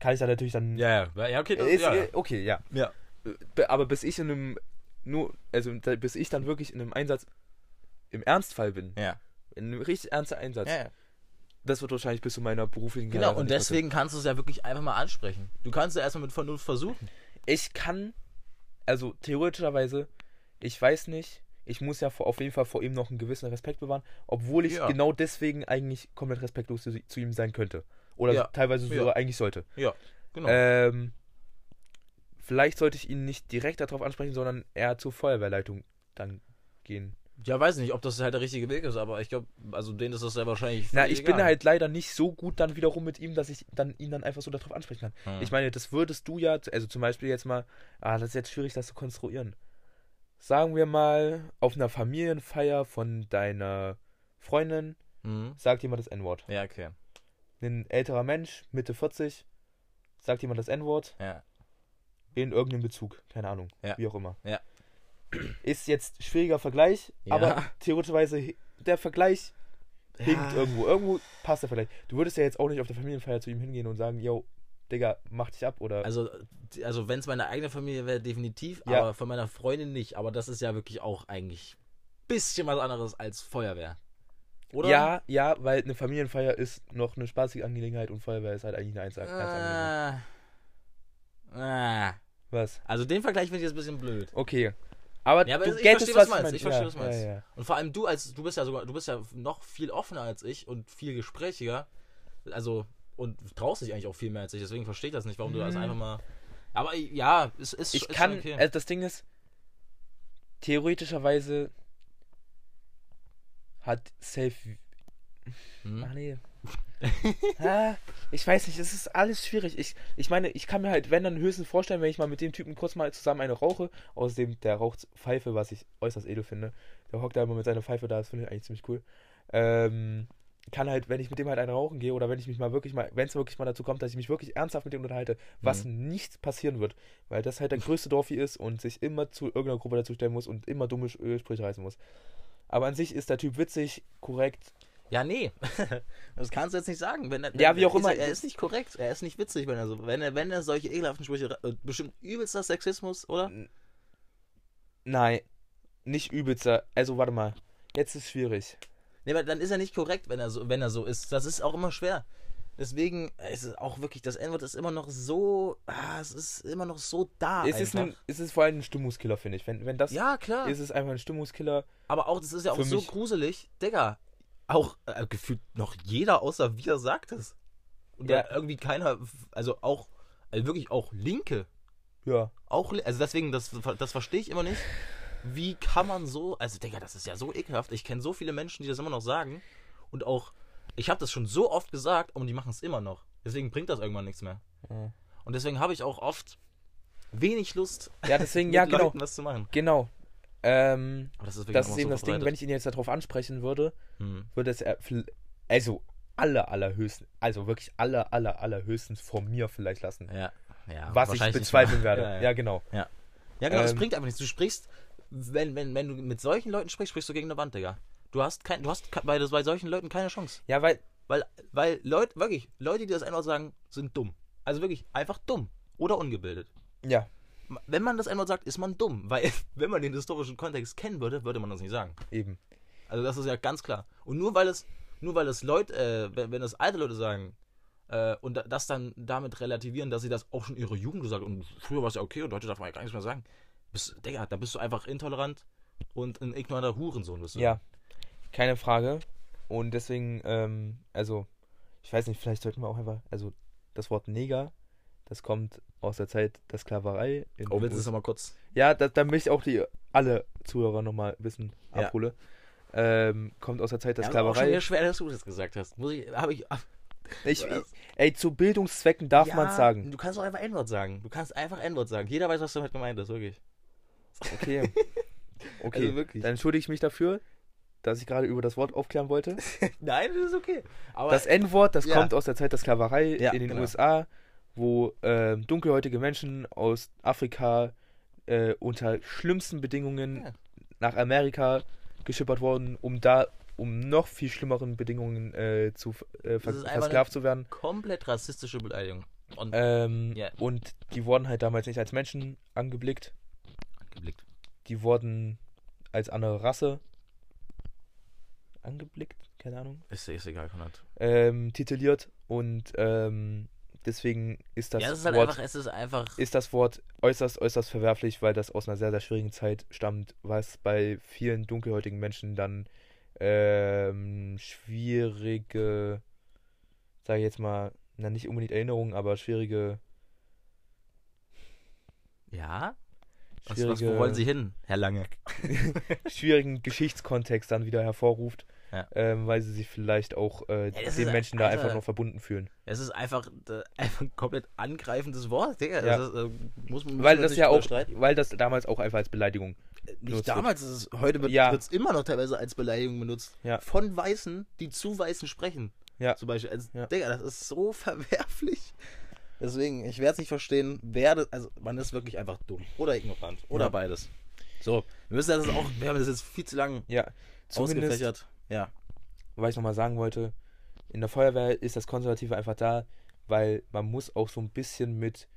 kann ich da natürlich dann. Ja, ja, ja, okay, das, ist, ja, ja. äh, Okay, ja. ja. Be- Aber bis ich in einem, nur, also bis ich dann wirklich in einem Einsatz im Ernstfall bin, Ja. in einem richtig ernsten Einsatz, ja, ja. das wird wahrscheinlich bis zu meiner beruflichen Genau, Karriere und nicht passieren. deswegen kannst du es ja wirklich einfach mal ansprechen. Du kannst ja erstmal mit Vernunft versuchen. Ich kann, also theoretischerweise, ich weiß nicht, ich muss ja vor, auf jeden Fall vor ihm noch einen gewissen Respekt bewahren, obwohl ich Ja. genau deswegen eigentlich komplett respektlos zu, zu ihm sein könnte. Oder Ja. teilweise Ja. sogar eigentlich sollte. Ja, genau. Ähm, vielleicht sollte ich ihn nicht direkt darauf ansprechen, sondern eher zur Feuerwehrleitung dann gehen. Ja, weiß nicht, ob das halt der richtige Weg ist, aber ich glaube, also denen ist das ja wahrscheinlich. Na, ich bin egal. halt leider nicht so gut dann wiederum mit ihm, dass ich dann ihn dann einfach so darauf ansprechen kann. Hm. Ich meine, das würdest du ja, also zum Beispiel jetzt mal, ah, das ist jetzt schwierig, das zu konstruieren. Sagen wir mal, auf einer Familienfeier von deiner Freundin Hm. sagt jemand das N-Wort. Ja, okay. Ein älterer Mensch, Mitte 40, sagt jemand das N-Wort Ja. in irgendeinem Bezug, keine Ahnung, Ja. wie auch immer. Ja. Ist jetzt schwieriger Vergleich, Ja. aber theoretischerweise der Vergleich hinkt Ja. irgendwo. Irgendwo passt er vielleicht. Du würdest ja jetzt auch nicht auf der Familienfeier zu ihm hingehen und sagen, yo, Digga, mach dich ab oder. Also, also wenn es meine eigene Familie wäre, definitiv, Ja. aber von meiner Freundin nicht. Aber das ist ja wirklich auch eigentlich ein bisschen was anderes als Feuerwehr. Oder? Ja, ja, weil eine Familienfeier ist noch eine spaßige Angelegenheit und Feuerwehr ist halt eigentlich eine Einzel Einzelangelegenheit. Äh, äh. Was? Also den Vergleich finde ich jetzt ein bisschen blöd. Okay. Aber, Ja, aber du ich verstehe, was ich meinst. Ich verstehe, ja, was du meinst. Ja. Und vor allem du als du bist ja sogar, du bist ja noch viel offener als ich und viel gesprächiger. Also, und traust dich eigentlich auch viel mehr als ich, deswegen verstehe ich das nicht, warum du das Mhm. einfach mal. Aber ja, es ist, Ich ist kann, schon okay. also das Ding ist, theoretischerweise hat Safe. Hm? Ach nee. Ah, ich weiß nicht, es ist alles schwierig. Ich, ich meine, ich kann mir halt, wenn dann höchstens vorstellen, wenn ich mal mit dem Typen kurz mal zusammen eine rauche, außerdem der raucht Pfeife, was ich äußerst edel finde. Der hockt da immer mit seiner Pfeife da, das finde ich eigentlich ziemlich cool. Ähm, kann halt, wenn ich mit dem halt eine rauchen gehe oder wenn ich mich mal wirklich mal, wenn es wirklich mal dazu kommt, dass ich mich wirklich ernsthaft mit dem unterhalte, was nicht passieren wird, weil das halt der größte Dorfi ist und sich immer zu irgendeiner Gruppe dazu stellen muss und immer dumme Sch- Sprüche reißen muss. Aber an sich ist der Typ witzig, korrekt, Ja, nee. das kannst du jetzt nicht sagen. Wenn, er- Ja, wenn- wie auch immer. Er, er ist nicht korrekt. Er ist nicht witzig, wenn er so. Wenn er, wenn er solche ekelhaften Sprüche. äh, Bestimmt übelster Sexismus, oder? Nein, nicht übelster. Also warte mal. Jetzt ist schwierig. Nee, aber dann ist er nicht korrekt, wenn er so, wenn er so ist. Das ist auch immer schwer. Deswegen ist es auch wirklich, das N-Wort ist immer noch so. Ah, es ist immer noch so da. es, ist ein, es ist vor allem ein Stimmungskiller, finde ich. Wenn, wenn das ja, klar. ist es einfach ein Stimmungskiller. aber auch, das ist ja auch so gruselig. Digga, auch äh, gefühlt noch jeder außer wir sagt es. Und Ja. irgendwie keiner, also auch, also wirklich auch Linke. Ja. Auch, also deswegen, das, das verstehe ich immer nicht. Wie kann man so, also Digga, das ist ja so ekelhaft. Ich kenne so viele Menschen, die das immer noch sagen. Und auch, ich habe das schon so oft gesagt und die machen es immer noch. Deswegen bringt das irgendwann nichts mehr. Ja. Und deswegen habe ich auch oft wenig Lust, Ja, deswegen, mit ja, genau. Leuten was zu machen. Genau. Ähm, das ist, das ist eben so das Ding, wenn ich ihn jetzt darauf ansprechen würde, Hm. würde es er, also aller, allerhöchstens, also wirklich aller, aller, allerhöchstens von mir vielleicht lassen. Ja, ja. Was ich bezweifeln werde. Ja, Ja, ja. genau. ja genau, das Ähm, bringt einfach nichts. Du sprichst, wenn, wenn, wenn du mit solchen Leuten sprichst, sprichst du gegen eine Wand, Digga. Du hast, kein, du hast bei, bei solchen Leuten keine Chance. Ja, weil, Weil, weil Leute, wirklich, Leute, die das einfach sagen, sind dumm. Also wirklich einfach dumm. Oder ungebildet. ja, wenn man das einmal sagt, ist man dumm. Weil, wenn man den historischen Kontext kennen würde, würde man das nicht sagen. Eben. Also das ist ja ganz klar. Und nur weil es, nur weil es Leute, äh, wenn, wenn es alte Leute sagen, äh, und da- das dann damit relativieren, dass sie das auch schon in ihrer Jugend gesagt haben, und früher war es ja okay und heute darf man ja gar nichts mehr sagen. Bist, Digga, da bist du einfach intolerant und ein ignoranter Hurensohn bist du. Ja, keine Frage. Und deswegen, ähm, also, ich weiß nicht, vielleicht sollten wir auch einfach, also, das Wort Neger, das kommt aus der Zeit der Sklaverei. in Oh, willst du das nochmal kurz? Ja, da, da möchte ich auch die alle Zuhörer nochmal wissen, Ja. abhole. Ähm, kommt aus der Zeit der Ja, aber auch schon Sklaverei. schwer, dass du das gesagt hast. Muss ich, habe ich. Ich, Was? ey, zu Bildungszwecken darf man sagen. Du kannst auch einfach N-Wort sagen. Du kannst einfach N-Wort sagen. Jeder weiß, was damit gemeint ist, wirklich. Okay. Okay, Also wirklich. dann entschuldige ich mich dafür, dass ich gerade über das Wort aufklären wollte. Nein, das ist okay. Aber Das N-Wort, das Ja. kommt aus der Zeit der Sklaverei Ja, in den genau. USA, wo ähm, dunkelhäutige Menschen aus Afrika äh, unter schlimmsten Bedingungen Ja. nach Amerika geschippert wurden, um da um noch viel schlimmeren Bedingungen äh, zu äh, ver versklavt zu werden. komplett rassistische Beleidigung. Und Ähm, Ja. Und die wurden halt damals nicht als Menschen angeblickt, geblickt. die wurden als andere Rasse angeblickt, keine Ahnung. Ist, ist egal, Konrad. ähm, tituliert und ähm, deswegen ist das, ja, ist halt Wort einfach, es ist einfach. ist das Wort äußerst äußerst verwerflich, weil das aus einer sehr sehr schwierigen Zeit stammt, was bei vielen dunkelhäutigen Menschen dann ähm, schwierige, sage ich jetzt mal, na nicht unbedingt Erinnerungen, aber schwierige ja? Was, schwierige was, wo wollen Sie hin, Herr Lange? schwierigen Geschichtskontext dann wieder hervorruft, Ja. ähm, weil sie sich vielleicht auch äh, Ja, den Menschen da einfach- noch verbunden fühlen. Es ist einfach, äh, einfach ein komplett angreifendes Wort, Digga. Ja. Das ist, äh, muss, man- Weil das nicht ja auch, streiten. weil das damals auch einfach als Beleidigung Nicht benutzt damals, ist es, heute wird es immer noch teilweise als Beleidigung benutzt. Von Weißen, die zu Weißen sprechen. Ja. Zum Beispiel. Also, Ja. Digga, das ist so verwerflich. Deswegen, ich werde es nicht verstehen, wer das, also man ist wirklich einfach dumm. Oder ignorant. Oder beides. So, wir müssen das auch, wir haben das jetzt viel zu lang Ja, zumindest, ausgefächert. Ja. was ich nochmal sagen wollte, in der Feuerwehr ist das Konservative einfach da, weil man muss auch so ein bisschen mit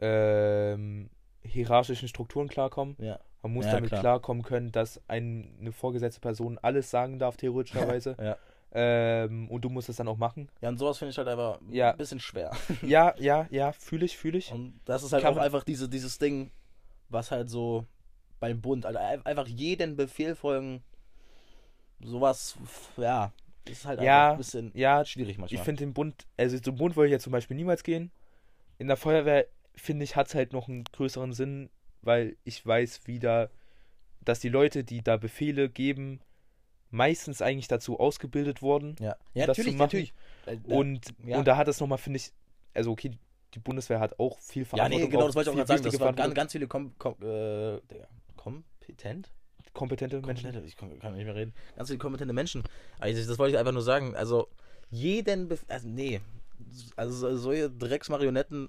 ähm, hierarchischen Strukturen klarkommen. Ja. Man muss Ja, damit klar. klarkommen können, dass ein, eine vorgesetzte Person alles sagen darf, theoretischerweise. Ja. ähm, und du musst es dann auch machen. Ja, und sowas finde ich halt einfach Ja. ein bisschen schwer. Ja, ja, ja, fühle ich, fühle ich. Und das ist halt Kann auch einfach diese, dieses Ding, was halt so beim Bund, also ein- einfach jeden Befehl folgen, sowas, ja, ist halt Ja, ein bisschen Ja, schwierig manchmal. ich finde den Bund, also zum Bund würde ich jetzt zum Beispiel niemals gehen. In der Feuerwehr, finde ich, hat es halt noch einen größeren Sinn, weil ich weiß wieder, dass die Leute, die da Befehle geben, meistens eigentlich dazu ausgebildet wurden. ja, ja natürlich, natürlich. Äh, da- Und, ja. und da hat es nochmal, finde ich, also okay, die Bundeswehr hat auch viel ja, Verantwortung. nee, genau, das wollte ich auch gerade sagen. Das waren ganz, ganz viele kom kom äh, kompetent? Kompetente Menschen. Kompetente, ich kann kann nicht mehr reden. Ganz viele kompetente Menschen. Also, das wollte ich einfach nur sagen. Also, jeden Bef also, nee. Also, so- solche Drecksmarionetten,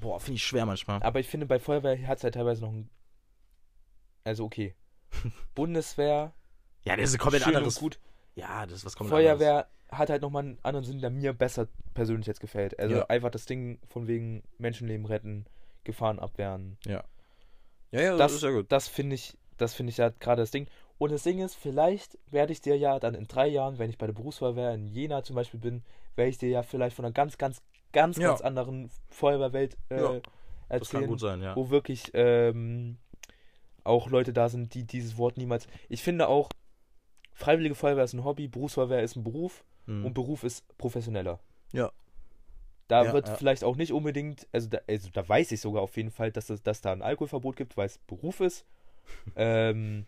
boah, finde ich schwer manchmal. Aber ich finde, bei Feuerwehr hat es halt teilweise noch ein. Also okay. Bundeswehr, Ja, das ist komplett anderes. gut. Ja, das ist was komplett anderes. Feuerwehr hat halt nochmal einen anderen Sinn, der mir besser persönlich jetzt gefällt. Also Ja. einfach das Ding von wegen Menschenleben retten, Gefahren abwehren. Ja, ja, Das, ist ja gut. das finde ich, das finde ich ja gerade das Ding. Und das Ding ist, vielleicht werde ich dir ja dann in drei Jahren, wenn ich bei der Berufsfeuerwehr in Jena zum Beispiel bin, werde ich dir ja vielleicht von einer ganz, ganz, ganz, Ja. ganz anderen Feuerwehrwelt äh, Ja, Das kann erzählen, gut sein, ja. wo wirklich ähm, auch Leute da sind, die dieses Wort niemals. Ich finde auch, Freiwillige Feuerwehr ist ein Hobby, Berufsfeuerwehr ist ein Beruf Mhm. und Beruf ist professioneller. Ja. Da Ja, wird ja. vielleicht auch nicht unbedingt, also da, also da weiß ich sogar auf jeden Fall, dass, es, dass da ein Alkoholverbot gibt, weil es Beruf ist. Ähm,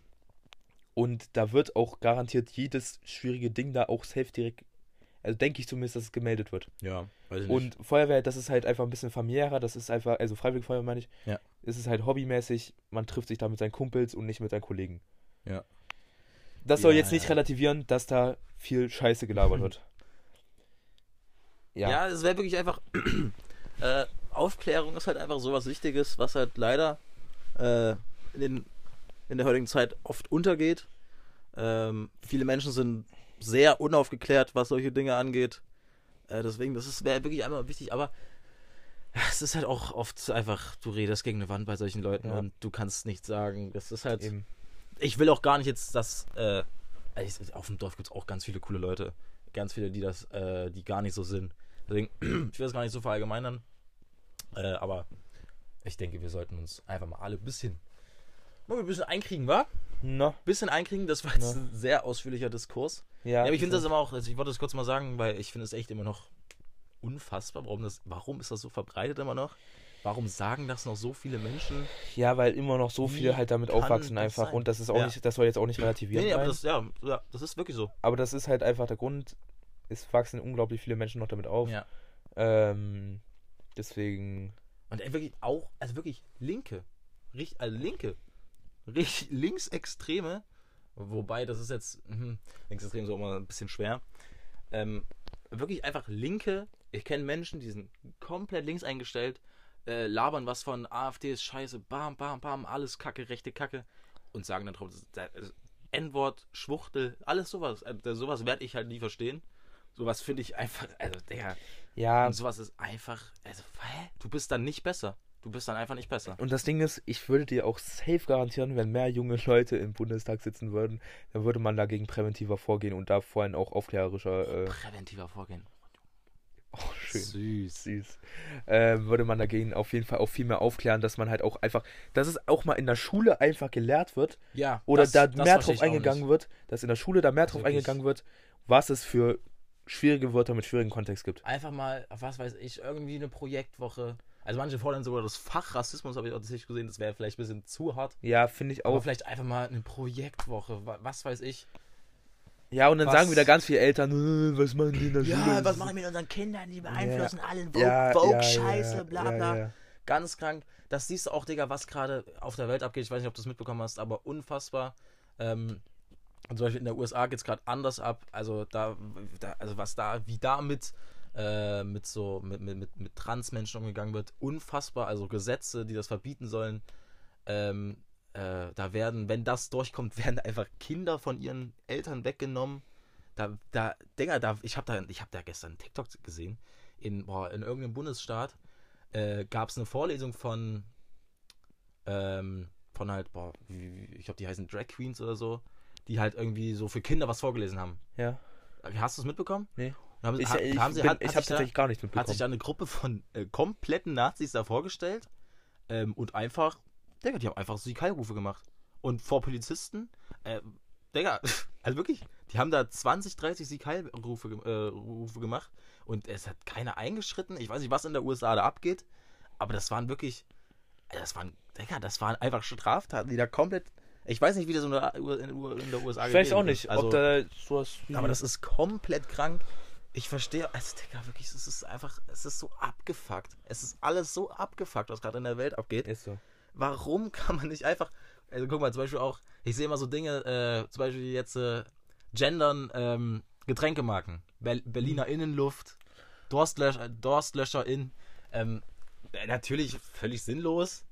und da wird auch garantiert jedes schwierige Ding da auch safe direkt, also denke ich zumindest, dass es gemeldet wird. ja, weiß ich Und Feuerwehr, das ist halt einfach ein bisschen familiärer, das ist einfach, also Freiwillige Feuerwehr meine ich, Ja. es ist halt hobbymäßig, man trifft sich da mit seinen Kumpels und nicht mit seinen Kollegen. Ja. Das soll Ja, jetzt nicht ja. relativieren, dass da viel Scheiße gelabert wird. Ja, es wäre wirklich einfach. äh, Aufklärung ist halt einfach sowas Wichtiges, was halt leider äh, in, den, in der heutigen Zeit oft untergeht. Ähm, viele Menschen sind sehr unaufgeklärt, was solche Dinge angeht. Äh, deswegen, das wäre wirklich einmal wichtig. Aber es ist halt auch oft einfach, du redest gegen eine Wand bei solchen Leuten Ja. und du kannst nichts sagen. Das ist halt. Eben. Ich will auch gar nicht jetzt, dass. Äh, auf dem Dorf gibt es auch ganz viele coole Leute. Ganz viele, die das, äh, die gar nicht so sind. Deswegen, ich will das gar nicht so verallgemeinern. Äh, aber ich denke, wir sollten uns einfach mal alle ein bisschen. Mal ein bisschen einkriegen, wa? Na, bisschen einkriegen, das war jetzt Ja. ein sehr ausführlicher Diskurs. ja. Ja, aber ich finde das immer auch, also ich wollte das kurz mal sagen, weil ich finde es echt immer noch unfassbar, warum das, warum ist das so verbreitet immer noch? Warum sagen das noch so viele Menschen? Ja, weil immer noch so Wie viele halt damit aufwachsen einfach sein? und das ist auch Ja. nicht, das soll jetzt auch nicht relativieren. Nee, nee, aber das, ja, ja, das ist wirklich so. aber das ist halt einfach der Grund. Es wachsen unglaublich viele Menschen noch damit auf. Ja. Ähm, deswegen. Und ey, wirklich auch, also wirklich Linke, richtig, also Linke, Linksextreme, wobei das ist jetzt, hm, Linksextrem ist auch immer ein bisschen schwer, ähm, wirklich einfach Linke, ich kenne Menschen, die sind komplett links eingestellt, äh, labern was von AfD ist scheiße, bam, bam, bam, alles Kacke, rechte Kacke und sagen dann drauf, N-Wort, Schwuchtel, alles sowas, also, sowas werde ich halt nie verstehen. Sowas finde ich einfach, also, Digga, Ja, und sowas ist einfach, also, hä? Du bist dann nicht besser. Du bist dann einfach nicht besser. Und das Ding ist, ich würde dir auch safe garantieren, wenn mehr junge Leute im Bundestag sitzen würden, dann würde man dagegen präventiver vorgehen und da vorhin auch aufklärerischer, äh, Präventiver Vorgehen. oh, schön, Süß. süß, äh, würde man dagegen auf jeden Fall auch viel mehr aufklären, dass man halt auch einfach, dass es auch mal in der Schule einfach gelehrt wird Ja. oder das- da das mehr drauf eingegangen wird, dass in der Schule da mehr drauf wirklich. eingegangen wird, was es für schwierige Wörter mit schwierigen Kontext gibt. Einfach mal, was weiß ich, irgendwie eine Projektwoche. Also manche fordern sogar das Fach Rassismus, habe ich auch tatsächlich gesehen, das wäre vielleicht ein bisschen zu hart. Ja, finde ich Aber auch. vielleicht einfach mal eine Projektwoche, wa- was weiß ich. Ja, und dann was- sagen wieder ganz viele Eltern, "Äh, was machen die in der Schule? Ja, was machen wir mit unseren Kindern? Die beeinflussen Ja, Vogue ja, Scheiße, ja, bla bla. Ganz krank. Das siehst du auch, Digga, was gerade auf der Welt abgeht. Ich weiß nicht, ob du es mitbekommen hast, aber unfassbar. Ähm, und zum Beispiel in der USA geht es gerade anders ab. Also da, da, also was da, wie da mit, äh, mit so, mit, mit, mit, mit Transmenschen umgegangen wird, unfassbar. Also Gesetze, die das verbieten sollen. Ähm, äh, da werden, wenn das durchkommt, werden einfach Kinder von ihren Eltern weggenommen. Da, da, Digga, da, ich habe da, ich habe da gestern einen TikTok gesehen. In, boah, in irgendeinem Bundesstaat äh, gab es eine Vorlesung von, ähm, von halt, boah, ich glaube, die heißen Drag Queens oder so, die halt irgendwie so für Kinder was vorgelesen haben. Ja. Hast du es mitbekommen? Nee. Haben, Ich, ich, haben sie, bin, hat, ich hat habe sich da- tatsächlich gar nichts hat mitbekommen. sich da eine Gruppe von äh, kompletten Nazis da vorgestellt ähm, und einfach, Digga, die haben einfach Sikalrufe gemacht. Und vor Polizisten, äh, Digga, also wirklich, die haben da 20, 30 Sikalrufe äh, Rufe gemacht und es hat keiner eingeschritten. Ich weiß nicht, was in der USA da abgeht, aber das waren wirklich, das waren, Digga, das waren einfach Straftaten, die da komplett, ich weiß nicht, wie das in der, in der USA weiß gewesen auch nicht, Also, ob da sowas aber das ist komplett krank. Ich verstehe, also Digga, wirklich, es ist einfach, es ist so abgefuckt. Es ist alles so abgefuckt, was gerade in der Welt abgeht. ist so. Warum kann man nicht einfach, also guck mal, zum Beispiel auch, ich sehe immer so Dinge, äh, zum Beispiel jetzt äh, gendern ähm, Getränkemarken. Ber Berliner Innenluft, Durstlöscher, Durstlöscher in. Ähm, äh, natürlich völlig sinnlos.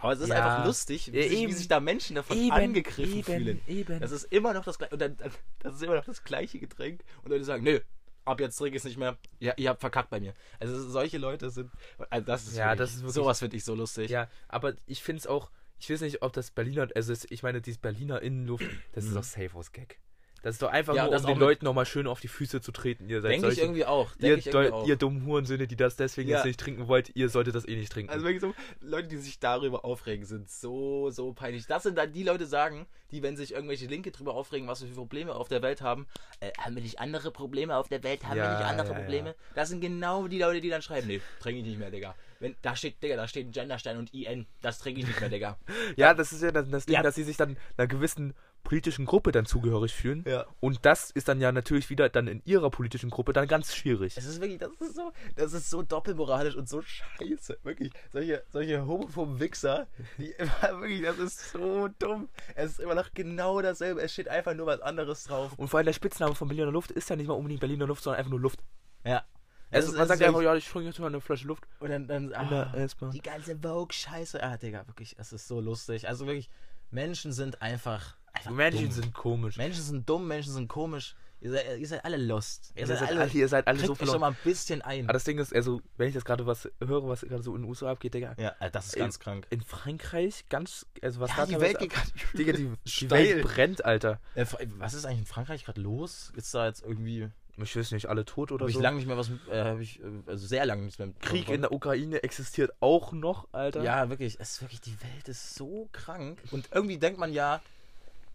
Aber es ist Ja. einfach lustig, wie, Ja, sich, wie eben. sich da Menschen davon angegriffen fühlen. Eben. Das ist immer noch das gleiche. Und dann, das ist immer noch das gleiche Getränk. Und Leute sagen, nö, ab jetzt trinke ich es nicht mehr. Ja, ihr habt verkackt bei mir. Also solche Leute sind. Also das ist Ja, wirklich, das ist wirklich- sowas finde ich so lustig. Ja, aber ich finde es auch, ich weiß nicht, ob das Berliner, also ich meine, dieses Berliner Innenluft, das ist Mhm. doch safe aus Gag. Das ist doch einfach Ja, nur, um den Leuten nochmal schön auf die Füße zu treten. Ihr seid Denke ich irgendwie auch. ihr, Denke ich irgendwie auch. ihr dummen Hurensöhne, die das deswegen Ja. jetzt nicht trinken wollt, ihr solltet das eh nicht trinken. Also wirklich so, Leute, die sich darüber aufregen, sind so, so peinlich. Das sind dann die Leute sagen, die, wenn sich irgendwelche Linke drüber aufregen, was wir für Probleme auf der Welt haben, äh, haben wir nicht andere Probleme auf der Welt? Haben wir Ja, nicht andere. Probleme? Das sind genau die Leute, die dann schreiben, nee, trinke ich nicht mehr, Digga. Wenn, da steht, Digga, da steht ein Genderstein und IN, das trinke ich nicht mehr, Digga. ja, das ist ja das, das Ding, dass sie sich dann einer gewissen politischen Gruppe dann zugehörig fühlen. Ja. Und das ist dann ja natürlich wieder dann in ihrer politischen Gruppe dann ganz schwierig. Es ist wirklich, das ist so, das ist so doppelmoralisch und so scheiße. Wirklich, solche, solche homophoben Wichser, die immer wirklich, das ist so dumm. Es ist immer noch genau dasselbe. Es steht einfach nur was anderes drauf. Und vor allem der Spitzname von Berliner Luft ist ja nicht mal unbedingt Berliner Luft, sondern einfach nur Luft. Ja. Also man sagt einfach, ja, ich trinke jetzt mal eine Flasche Luft. Und dann, dann S-Bahn. die ganze Vogue-Scheiße. Ah, Digga, wirklich, es ist so lustig. Also wirklich, Menschen sind einfach, einfach Menschen dumm. sind komisch. Menschen sind dumm, Menschen sind komisch. Ihr seid, ihr seid alle lost. Ihr Ihr seid seid alle. ihr seid alle so euch schon verloren. mal ein bisschen ein. Aber das Ding ist, also, wenn ich das gerade was höre, was gerade so in den USA abgeht, Digga. Ja, äh, das ist ganz krank. In Frankreich ganz, also was Ja, die Welt geht gerade Digga, die, die. Welt brennt, Alter. Äh, was ist eigentlich in Frankreich gerade los? Ist da jetzt irgendwie. Ich weiß nicht, alle tot oder ich so. lange nicht mehr was. mit- Äh, hab ich, äh, also sehr lange nichts mehr mit. Krieg in der Ukraine existiert auch noch, Alter. Ja, wirklich. Es ist wirklich, die Welt ist so krank. Und irgendwie denkt man ja.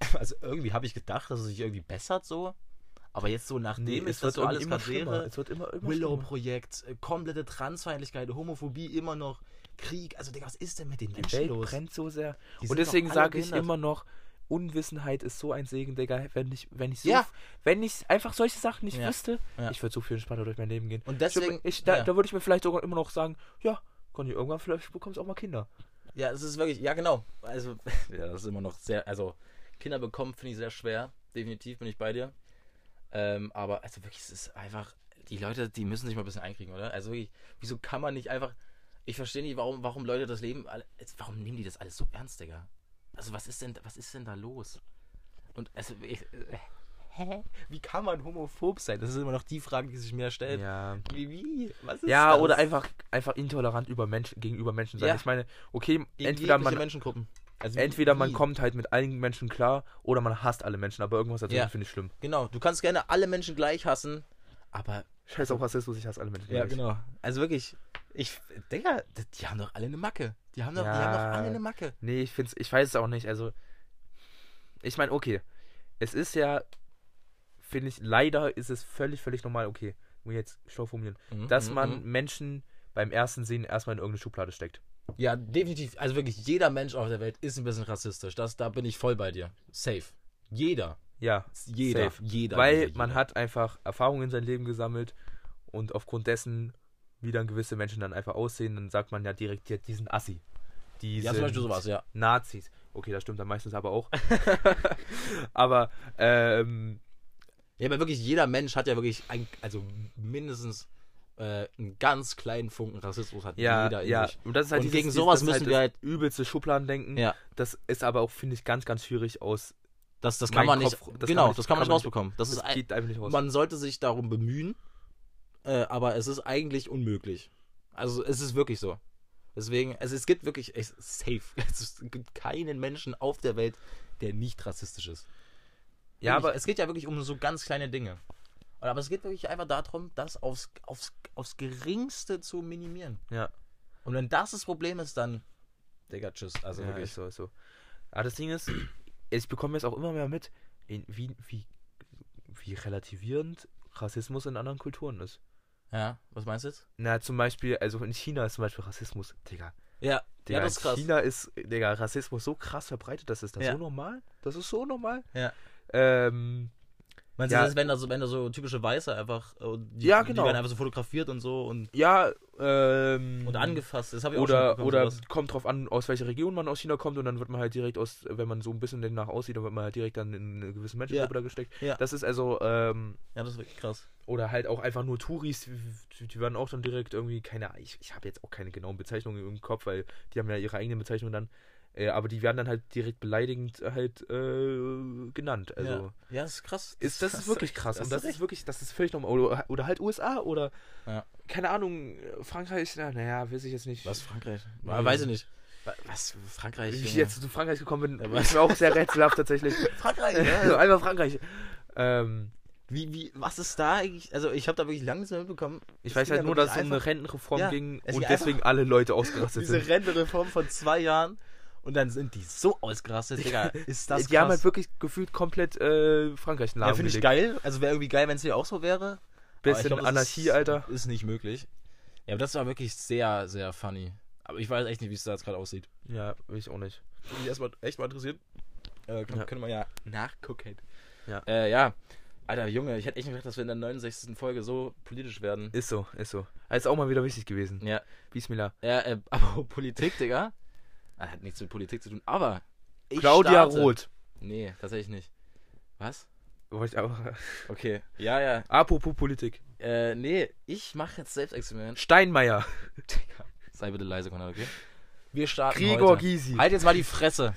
Also irgendwie habe ich gedacht, dass es sich irgendwie bessert so. Aber jetzt so nachdem nee, ist es das wird so alles immer wäre. Es wird immer. Willow-Projekt, äh, komplette Transfeindlichkeit, Homophobie immer noch, Krieg. Also, Digga, was ist denn mit den Die Menschen Welt los? brennt so sehr. Die Und deswegen sage ich immer noch, Unwissenheit ist so ein Segen, Digga. Wenn ich, wenn ich so, Ja. wenn ich einfach solche Sachen nicht Ja. wüsste, Ja. ich würde so viel entspannter durch mein Leben gehen. Und Ich, deswegen. ich, da, ja. da würde ich mir vielleicht sogar immer noch sagen, ja, Conny, irgendwann vielleicht bekommst du auch mal Kinder. Ja, es ist wirklich, ja genau. Also, ja, das ist immer noch sehr, also Kinder bekommen finde ich sehr schwer. Definitiv bin ich bei dir. Ähm, aber also wirklich, es ist einfach, die Leute, die müssen sich mal ein bisschen einkriegen, oder? Also wirklich, wieso kann man nicht einfach, ich verstehe nicht, warum, warum Leute das Leben, warum nehmen die das alles so ernst, Digga? Also was ist denn, was ist denn da los? Und also, ich, äh, hä? Wie kann man homophob sein? Das ist immer noch die Frage, die sich mir stellt. Ja. Wie, wie? Was ist Ja, das? oder einfach, einfach intolerant über Menschen, gegenüber Menschen sein. Ja. Ich meine, okay, Gegen entweder man, Menschengruppen. Also entweder man wie? kommt halt mit allen Menschen klar oder man hasst alle Menschen, aber irgendwas dazwischen Ja. finde ich schlimm. Genau, du kannst gerne alle Menschen gleich hassen, aber. Scheiß auf Rassismus, ich hasse alle Menschen Ja, gleich. genau. Also wirklich, ich. Digga, die haben doch alle eine Macke. Die haben doch, die Ja. haben doch alle eine Macke. Nee, ich find's, ich weiß es auch nicht. Also, ich meine, okay. Es ist ja, finde ich, leider ist es völlig, völlig normal, okay, muss ich jetzt schlau formulieren, Mhm, dass mhm, man mhm. Menschen beim ersten Sehen erstmal in irgendeine Schublade steckt. Ja, definitiv. Also wirklich, jeder Mensch auf der Welt ist ein bisschen rassistisch. Das, da bin ich voll bei dir. Safe. Jeder. Ja, Jeder. Safe. Jeder. weil jeder, man hat einfach Erfahrungen in sein Leben gesammelt und aufgrund dessen, wie dann gewisse Menschen dann einfach aussehen, dann sagt man ja direkt, ja, die sind Assi. Die Ja, sind zum Beispiel sowas, ja. Nazis. Okay, das stimmt dann meistens aber auch. aber, ähm, Ja, aber wirklich, jeder Mensch hat ja wirklich, ein, also mindestens äh, einen ganz kleinen Funken Rassismus hat Ja, jeder in ja. sich. Und das ist halt Und dieses, gegen sowas müssen wir halt- übelste Schubladendenken. Ja. Das ist aber auch, finde ich, ganz, ganz schwierig aus. Das, das kann man nicht. Kopf- das kann genau, man nicht- das kann man kann nicht rausbekommen. Das, Das, ist geht einfach nicht raus. man sollte sich darum bemühen, äh, aber es ist eigentlich unmöglich. Also es ist wirklich so. Deswegen, also es gibt wirklich, es ist safe. Es gibt keinen Menschen auf der Welt, der nicht rassistisch ist. ja, aber es geht ja wirklich um so ganz kleine Dinge. Aber es geht wirklich einfach darum, das aufs, aufs, aufs Geringste zu minimieren. ja, Und wenn das das Problem ist, dann, Digga, tschüss. Also ja wirklich. ist so, ist so. Aber das Ding ist, ich bekomme jetzt auch immer mehr mit, in, wie, wie, wie relativierend Rassismus in anderen Kulturen ist. Ja, was meinst du jetzt? Na, zum Beispiel, also in China ist zum Beispiel Rassismus, Digga. Ja, Digga ja das ist in krass. China ist, Digga, Rassismus so krass verbreitet, das ist das Ja. so normal? Das ist so normal? Ja. Ähm, Meinst du, Ja. das, wenn da so, wenn da so typische Weiße einfach, äh, die, Ja, die genau. werden einfach so fotografiert und so und, ja, ähm. und angefasst. Das habe ich auch schon Oder, oder sowas. kommt drauf an, aus welcher Region man aus China kommt und dann wird man halt direkt aus, wenn man so ein bisschen danach aussieht, dann wird man halt direkt dann in eine gewisse Menschengruppe da gesteckt. Ja. Das ist also, ähm, Ja, das ist wirklich krass. oder halt auch einfach nur Touris, die, die werden auch dann direkt irgendwie, keine ich, ich habe jetzt auch keine genauen Bezeichnungen im Kopf, weil die haben ja ihre eigenen Bezeichnungen dann, äh, aber die werden dann halt direkt beleidigend halt äh, genannt. Also ja. ja, das ist krass. ist das ist wirklich krass hast und das ist recht. wirklich, das ist völlig normal. Oder, oder halt USA oder Ja. keine Ahnung, Frankreich, na, naja, weiß ich jetzt nicht. Was, Frankreich? Ja, weiß ich nicht. Wa- Was, Frankreich? Wie ich Junge? jetzt zu Frankreich gekommen bin, Ja, ist mir auch sehr rätselhaft tatsächlich. Frankreich, Also einfach Frankreich. Ähm, Wie, wie, was ist da eigentlich? Also, ich habe da wirklich lange nichts mitbekommen. ich Es weiß halt ja nur, dass es um eine Rentenreform Ja, ging und deswegen alle Leute ausgerastet Diese sind. Rentenreform von zwei Jahren und dann sind die so ausgerastet, Digga. Ist das die haben halt krass. wirklich gefühlt komplett äh, Frankreich Ja, finde ich geil. Also wäre irgendwie geil, wenn es hier auch so wäre. Ich Bisschen glaub, das Anarchie, ist, Alter. Ist nicht möglich. Ja, aber das war wirklich sehr, sehr funny. Aber ich weiß echt nicht, wie es da jetzt gerade aussieht. Ja, will ich auch nicht. Würde mich erstmal echt mal interessieren. Äh, können, Ja. können wir ja nachgucken. Ja. Äh, ja. Alter, Junge, ich hätte echt nicht gedacht, dass wir in der 69. Folge so politisch werden. Ist so, ist so. Also auch mal wieder wichtig gewesen. Ja. Bismillah. Ja, äh, aber Politik, Digga. Ah, Hat nichts mit Politik zu tun, aber. Ich Claudia starte. Roth. Nee, tatsächlich nicht. Was? Wollte ich auch. Okay. Ja, ja. Apropos Politik. Äh, nee, ich mache jetzt Selbstexperiment. Steinmeier. Digga, sei bitte leise, Konrad, okay? Wir starten Gregor heute. Gysi. Halt jetzt mal die Fresse.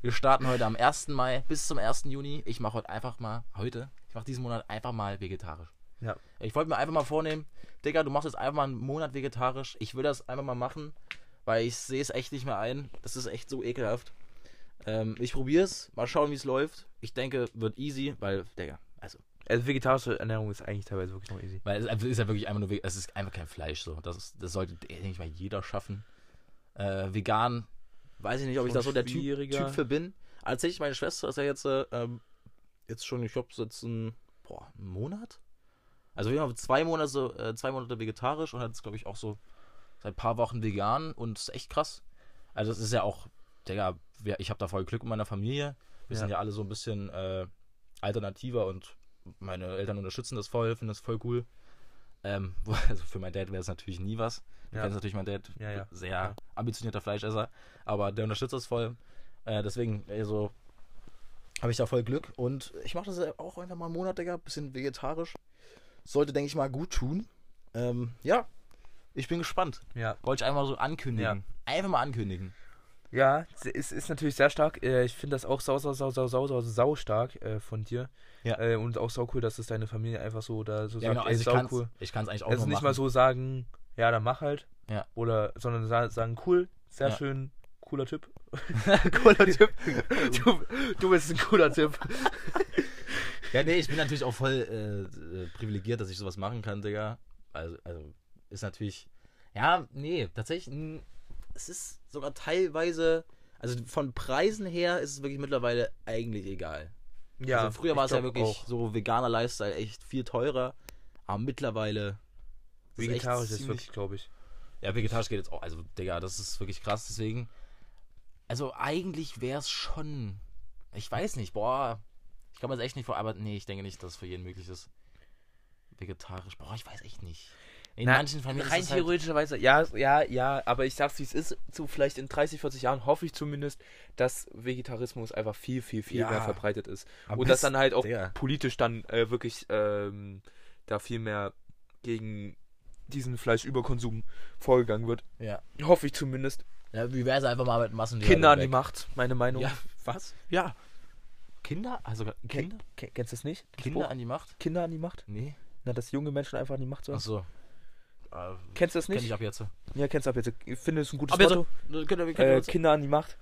Wir starten heute am 1. Mai bis zum 1. Juni. Ich mache heute einfach mal, heute, ich mache diesen Monat einfach mal vegetarisch. Ja. Ich wollte mir einfach mal vornehmen, Digga, du machst jetzt einfach mal einen Monat vegetarisch. Ich will das einfach mal machen, weil ich sehe es echt nicht mehr ein. Das ist echt so ekelhaft. Ähm, ich probiere es, mal schauen, wie es läuft. Ich denke, wird easy, weil, Digga, also, Also vegetarische Ernährung ist eigentlich teilweise wirklich noch easy. weil es ist ja wirklich einfach nur, es ist einfach kein Fleisch so. Das, ist, das sollte, denke ich mal, jeder schaffen. Äh, vegan, weiß ich nicht, ob ich da so der typ, typ für bin. Als ich, meine Schwester ist ja jetzt, äh, ähm, jetzt schon, ich glaube, jetzt ein, boah, einen Monat? Also wir haben zwei Monate, äh, zwei Monate vegetarisch und hat jetzt, glaube ich, auch so seit ein paar Wochen vegan und ist echt krass. Also es ist ja auch, Digga, ich habe da voll Glück in meiner Familie. Wir Ja. sind ja alle so ein bisschen äh, alternativer und meine Eltern unterstützen das voll, finden das voll cool. Ähm, also für meinen Dad wäre es natürlich nie was. Du Ja. kennst natürlich meinen Dad, Ja, ja. sehr ambitionierter Fleischesser, aber der unterstützt das voll. Äh, deswegen, also, habe ich da voll Glück und ich mache das auch einfach mal einen Monat, Digga, bisschen vegetarisch. Sollte, denke ich mal, gut tun. Ähm, ja, ich bin gespannt. Ja. Wollte ich einmal so ankündigen. Einfach mal ankündigen. Ja, es ist, ist natürlich sehr stark. Äh, Ich finde das auch sau, sau, sau, sau, sau, sau, sau stark äh, von dir. Ja. Äh, Und auch sau cool, dass es deine Familie einfach so da so Ja, sagt, genau, ey, also ich sau kann es cool. ich kann's eigentlich auch Also nicht machen. mal so sagen, ja, dann mach halt. Ja. Oder, sondern sa- sagen, cool, sehr Ja. schön, cooler Typ. cooler Typ. Du, du bist ein cooler Typ. Ja, nee, ich bin natürlich auch voll äh, privilegiert, dass ich sowas machen kann, Digga. Also, also ist natürlich. Ja, nee, tatsächlich. Es ist sogar teilweise. Also von Preisen her ist es wirklich mittlerweile eigentlich egal. Ja, also früher war es ja wirklich auch. so veganer Lifestyle echt viel teurer. Aber mittlerweile. ist Vegetarisch ist ziemlich- wirklich, glaube ich. Ja, vegetarisch geht jetzt auch. Also, Digga, das ist wirklich krass. Deswegen. Also, eigentlich wäre es schon. Ich weiß nicht, boah. Ich kann mir das echt nicht vor. Aber nee, ich denke nicht, dass es für jeden möglich ist. Vegetarisch. Boah, ich weiß echt nicht. In Na, manchen Familien Rein ist es halt, theoretischerweise, ja, ja, ja, aber ich sag's wie es ist, so vielleicht in 30, 40 Jahren hoffe ich zumindest, dass Vegetarismus einfach viel, viel, viel Ja. mehr verbreitet ist. Am Und dass dann halt auch Digga. politisch dann äh, wirklich ähm, da viel mehr gegen diesen Fleischüberkonsum vorgegangen wird. Ja. Hoffe ich zumindest. ja. Wie wäre es einfach mal mit Massen Kinder an die Macht, meine Meinung. Ja, was? Ja. Kinder? Also Kinder? Ken- Kennst du das nicht? Kinder Spruch? an die Macht? Kinder an die Macht? Nee. Na, dass junge Menschen einfach an die Macht sollen. Achso. Äh, Kennst du das kenn nicht? ich ab jetzt. Ja, kennst du ab jetzt. Ich finde es ein gutes Ab. Motto. Kinder, wir Äh, Kinder an die Macht.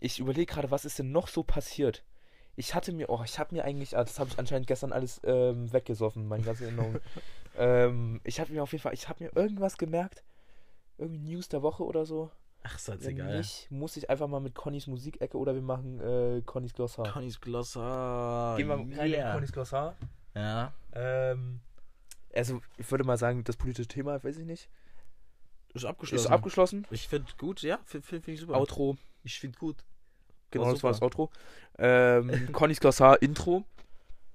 Ich überlege gerade, was ist denn noch so passiert? Ich hatte mir, oh, ich habe mir eigentlich, ah, das habe ich anscheinend gestern alles ähm, weggesoffen, meine ganze Erinnerung. ähm, ich habe mir auf jeden Fall, ich habe mir irgendwas gemerkt, irgendwie News der Woche oder so. Ach, ist halt egal. nicht, muss ich einfach mal mit Connys Musikecke oder wir machen äh, Connys Glossar. Connys Glossar. Gehen wir rein yeah. in Connys Glossar. Ja. Ähm, also, ich würde mal sagen, das politische Thema, weiß ich nicht, Ist abgeschlossen. ist abgeschlossen. Ich finde gut, ja, finde find, find ich super. Outro, Ich finde gut. genau, War das war das. Outro. Ähm, Connys Glossar Intro.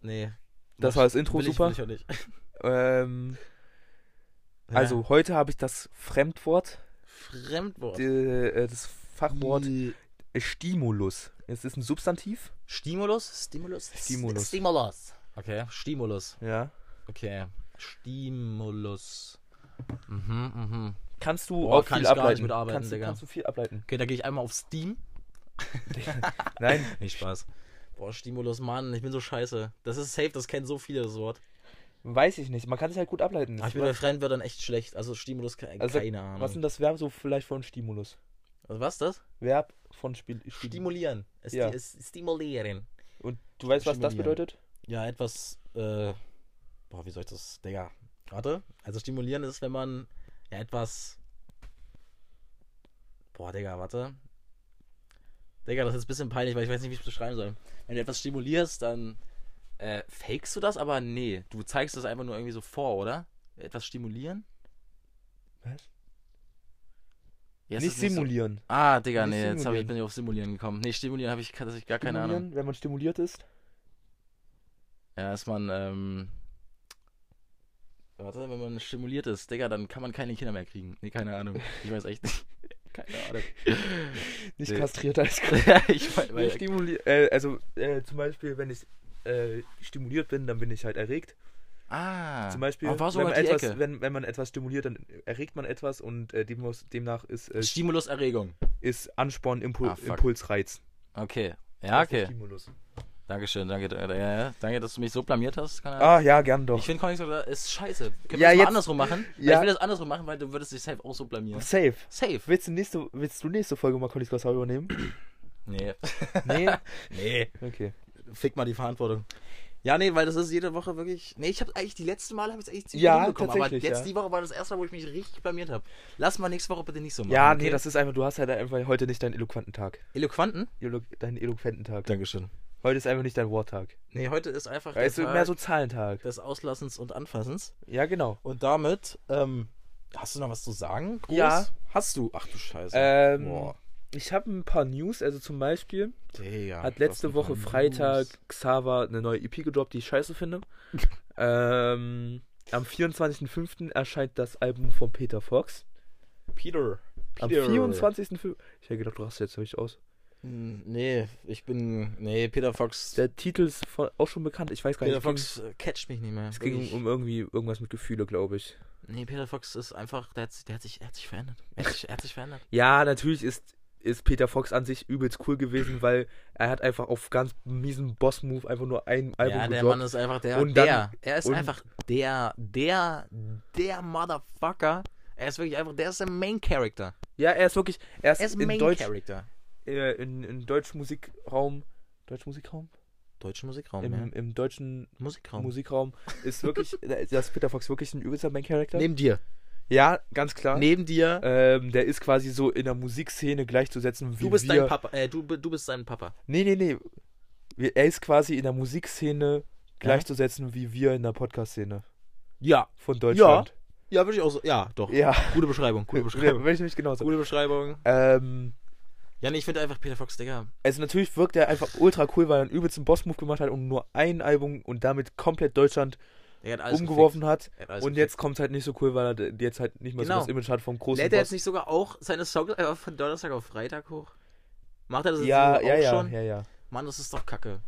Nee. Das war das Intro, will ich, super. Will ich auch nicht. Ähm, Ja. Also heute habe ich das Fremdwort, Fremdwort. die, äh, das Fachwort Die- Stimulus. Es ist ein Substantiv. Stimulus? Stimulus? Stimulus. Stimulus. Okay, Stimulus. Ja. Okay. Stimulus. Mhm, mhm. Kannst du Boah, auch kann viel ich gar nicht ableiten. mitarbeiten, kannst, du, Digga. kannst du viel ableiten. Okay, da gehe ich einmal auf Steam. Nein, Nicht Spaß. Boah, Stimulus, Mann, ich bin so scheiße. Das ist safe, das kennen so viele das Wort. weiß ich nicht. Man kann es halt gut ableiten. Aber ich bin bei Fremdwörtern echt schlecht. Also Stimulus, ke Also, keine Ahnung. Was ist denn das Verb so vielleicht von Stimulus? Also was ist das? Verb von Spiel. Stimulieren. Ja. es stimulieren. Und du weißt, was das bedeutet? Ja, etwas, äh, boah, wie soll ich das, Digga, warte, also stimulieren ist, wenn man, ja, etwas, boah, Digga, warte, Digga, das ist ein bisschen peinlich, weil ich weiß nicht, wie ich es beschreiben soll. Wenn du etwas stimulierst, dann, äh, fakest du das, aber nee, du zeigst das einfach nur irgendwie so vor, oder? Etwas stimulieren? Was? Ja, nicht das so- simulieren. Ah, Digga, Nicht nee, jetzt hab ich, simulieren. bin ich auf Simulieren gekommen. Nee, Stimulieren habe ich tatsächlich gar keine Ahnung. wenn man stimuliert ist. Ja, ist man, ähm. Warte, wenn man stimuliert ist, Digga, dann kann man keine Kinder mehr kriegen. Nee, keine Ahnung. Ich weiß echt nicht. Keine Ahnung. Nicht Nee. kastriert als ich weiß, Nee, weil, stimuli äh, also äh, zum Beispiel, wenn ich äh, stimuliert bin, dann bin ich halt erregt. Ah. Zum Beispiel, wenn, man etwas, wenn, wenn man etwas stimuliert, dann erregt man etwas und äh, dem, demnach ist, äh, Stimuluserregung. ist Ansporn, Impul Ah, fuck. Impuls, Reiz. Okay. Ja, okay. Stimulus. Dankeschön, danke, danke, ja. danke, dass du mich so blamiert hast. Ah, ja, gern doch. Ich finde Comics ist scheiße. Können wir Ja, das mal jetzt- andersrum machen? Ja. Ich will das andersrum machen, weil du würdest dich safe auch so blamieren. Safe. Safe. Willst du nächste, willst du nächste Folge mal Conny's Glassau übernehmen? Nee. Nee? nee. Okay. Fick mal die Verantwortung. Ja, nee, weil das ist jede Woche wirklich. Nee, ich habe eigentlich die letzten Mal habe ich eigentlich ziemlich Ja, hinbekommen, aber jetzt ja. die Woche war das erste Mal, wo ich mich richtig blamiert habe. Lass mal nächste Woche bitte nicht so machen. Ja, okay? nee, das ist einfach, du hast halt einfach heute nicht deinen eloquenten Tag. Eloquanten? Elo deinen eloquenten Tag. Dankeschön. Heute ist einfach nicht dein Worttag. Nee, heute ist einfach Weißt du, der mehr Tag so Zahlentag. des Auslassens und Anfassens. Ja, genau. Und damit, ähm, hast du noch was zu sagen? Groß? Ja. Hast du? Ach du Scheiße. Ähm, Boah. ich habe ein paar News, also zum Beispiel Digga, hat letzte Woche Freitag News. Xaver eine neue EP gedroppt, die ich scheiße finde. ähm, am 24.05. erscheint das Album von Peter Fox. Peter. Am Peter. 24.05. Ich hätte gedacht, du hast jetzt euch aus. Hm, Nee, ich bin. Nee, Peter Fox. Der Titel ist auch schon bekannt. Ich weiß gar Peter nicht. Fox äh, catcht mich nicht mehr. Es ging, ging um irgendwie irgendwas mit Gefühle, glaube ich. Nee, Peter Fox ist einfach. Der hat, sich- der hat, sich, er hat sich verändert. Er hat sich, er hat sich verändert. Ja, natürlich ist, ist Peter Fox an sich übelst cool gewesen, weil er hat einfach auf ganz miesen Boss-Move einfach nur ein Album ja, der gedroppt. Mann ist einfach der. Und der. dann- er ist einfach der. Der. Der Motherfucker. Er ist wirklich einfach. Der ist der Main Character. Ja, er ist wirklich, er ist, Er ist in Main Deutsch, Character. Äh, in, in deutschen Musikraum, deutschen Musikraum? Deutschen Musikraum. Im, ja. Im deutschen Musikraum. Musikraum ist wirklich, das Peter Fox wirklich ein übelster Main Character. Neben dir. ja, ganz klar. Neben dir. Ähm, der ist quasi so in der Musikszene gleichzusetzen wie du bist wir. dein Papa. Äh, du, du bist sein Papa. Nee, nee, nee. Wir- Er ist quasi in der Musikszene gleichzusetzen wie wir in der Podcast-Szene Ja. von Deutschland. Ja, würde ich auch so. Ja, doch. Ja. Gute Beschreibung. Gute Ja, Beschreibung. Würde ich genauso. Gute Beschreibung. Ähm, Ja, nee, ich finde einfach Peter Fox, Digga. also natürlich wirkt er einfach ultra cool, weil er einen übelsten Boss-Move gemacht hat und nur ein Album und damit komplett Deutschland hat umgeworfen hat. gefickt. Er hat alles Und gefickt. jetzt kommt es halt nicht so cool, weil er jetzt halt nicht mehr Genau. so das Image hat vom großen Lädt er Boss. jetzt nicht sogar auch seine Songs einfach von Donnerstag auf Freitag hoch? Macht er das jetzt ja, sogar ja, auch ja, schon? ja, ja, Mann, das ist doch kacke.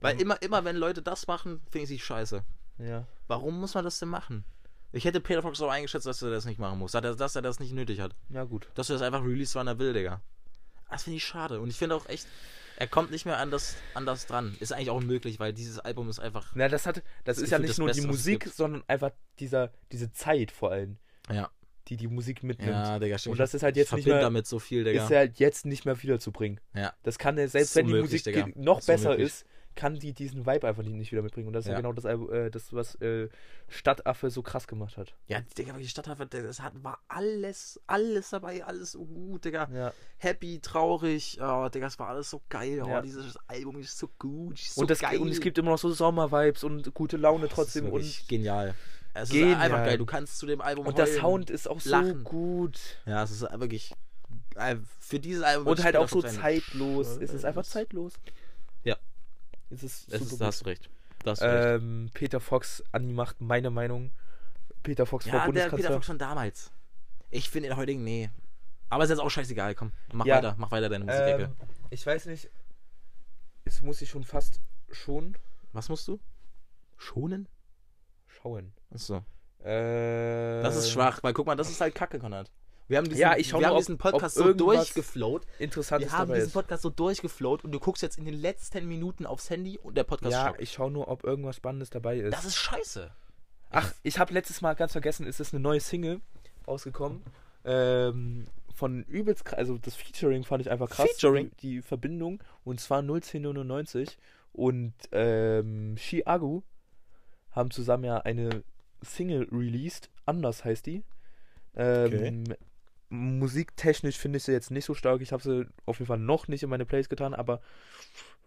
Weil Mhm. immer, immer wenn Leute das machen, finde ich sie scheiße. ja. Warum muss man das denn machen? Ich hätte Peter Fox auch eingeschätzt, dass er das nicht machen muss. Dass er, dass er das nicht nötig hat. Ja, gut. Dass er das einfach release, wann er will, Digga. Das finde ich schade. Und ich finde auch echt, er kommt nicht mehr an das, an das dran. Ist eigentlich auch unmöglich, weil dieses Album ist einfach. Na, das hat, das, ist ja nicht nur Beste, die Musik, sondern einfach dieser, diese Zeit vor allem, Ja. die die Musik mitnimmt. Ja, Digga, stimmt. Und das ist halt jetzt nicht mehr, damit so viel, Digga. ist halt jetzt nicht mehr wiederzubringen. Ja. Das kann er, selbst wenn die Musik Digga. noch Ist besser ist, kann die diesen Vibe einfach nicht wieder mitbringen. Und das ist ja, Ja. genau das, äh, das was äh, Stadtaffe so krass gemacht hat. Ja, Digga, die Stadthafen, das hat, war alles, alles dabei, alles so gut, Digga. Ja. Happy, traurig, oh, Digga, es war alles so geil. Oh, Ja. dieses Album ist so gut, ist so und, das, geil. und es gibt immer noch so Sommer-Vibes und gute Laune trotzdem. Das ist Und, genial. Es Genial. ist einfach geil. Du kannst zu dem Album und der heulen. Sound ist auch so lachen. gut. Ja, es ist wirklich. äh, Für dieses Album. Und halt auch so zeitlos. Es ist einfach es- zeitlos. Es ist Es super ist, da gut. hast du recht. Da hast du recht. Ähm, Peter Fox macht meine Meinung. Peter Fox Ja, der Bundeskanzler. Peter Fox von damals. Ich finde den heutigen, nee. Aber ist jetzt auch scheißegal, komm. Mach Ja. weiter, mach weiter deine Musikecke. ähm, ich weiß nicht. Es muss ich schon fast schon Was musst du? Schonen? schauen. Achso. Äh, Das ist schwach, weil guck mal, das ist halt Kacke, Konrad. Wir haben diesen, Ja, ich wir haben diesen Podcast ob so durchgeflowt. Interessantes Wir haben diesen ist. Podcast so durchgeflowt und du guckst jetzt in den letzten Minuten aufs Handy und der Podcast Ja, stoppt. ich schaue nur, ob irgendwas Spannendes dabei ist. Das ist scheiße. Ach, ich habe letztes Mal ganz vergessen, ist es eine neue Single rausgekommen. Ähm, von übelst krass, also das Featuring fand ich einfach krass. Featuring? Die, die Verbindung. Und zwar 01099 und ähm, Chiagu haben zusammen ja eine Single released. Anders heißt die. Ähm, Musiktechnisch finde ich sie jetzt nicht so stark. Ich habe sie auf jeden Fall noch nicht in meine Plays getan, aber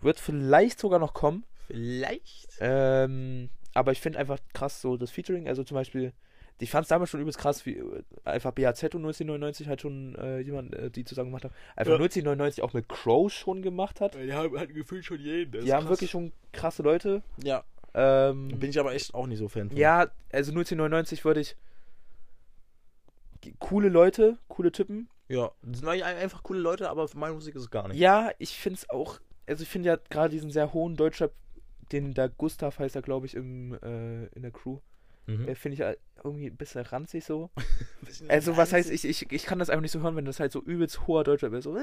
wird vielleicht sogar noch kommen. Vielleicht. Ähm, aber ich finde einfach krass so das Featuring. Also zum Beispiel, ich fand es damals schon übelst krass, wie äh, einfach BAZ und 1999 halt schon äh, jemand, äh, die zusammen gemacht haben. Einfach Ja. 1999 auch mit Crow schon gemacht hat. Die haben halt gefühlt schon jeden. Die haben wirklich schon krasse Leute. Ja. Ähm, Bin ich aber echt auch nicht so Fan von. ja, also 1999 würde ich coole Leute, coole Typen. Ja. Das sind eigentlich einfach coole Leute, aber für meine Musik ist es gar nicht. Ja, ich finde es auch, also ich finde ja gerade diesen sehr hohen Deutscher, den der Gustav heißt er, glaube ich, im, äh, in der Crew. Mhm. Äh, finde ich ja irgendwie ein bisschen ranzig so. Bisschen Also was heißt, ranzig. ich, ich, ich kann das einfach nicht so hören, wenn das halt so übelst hoher Deutscher ist. So.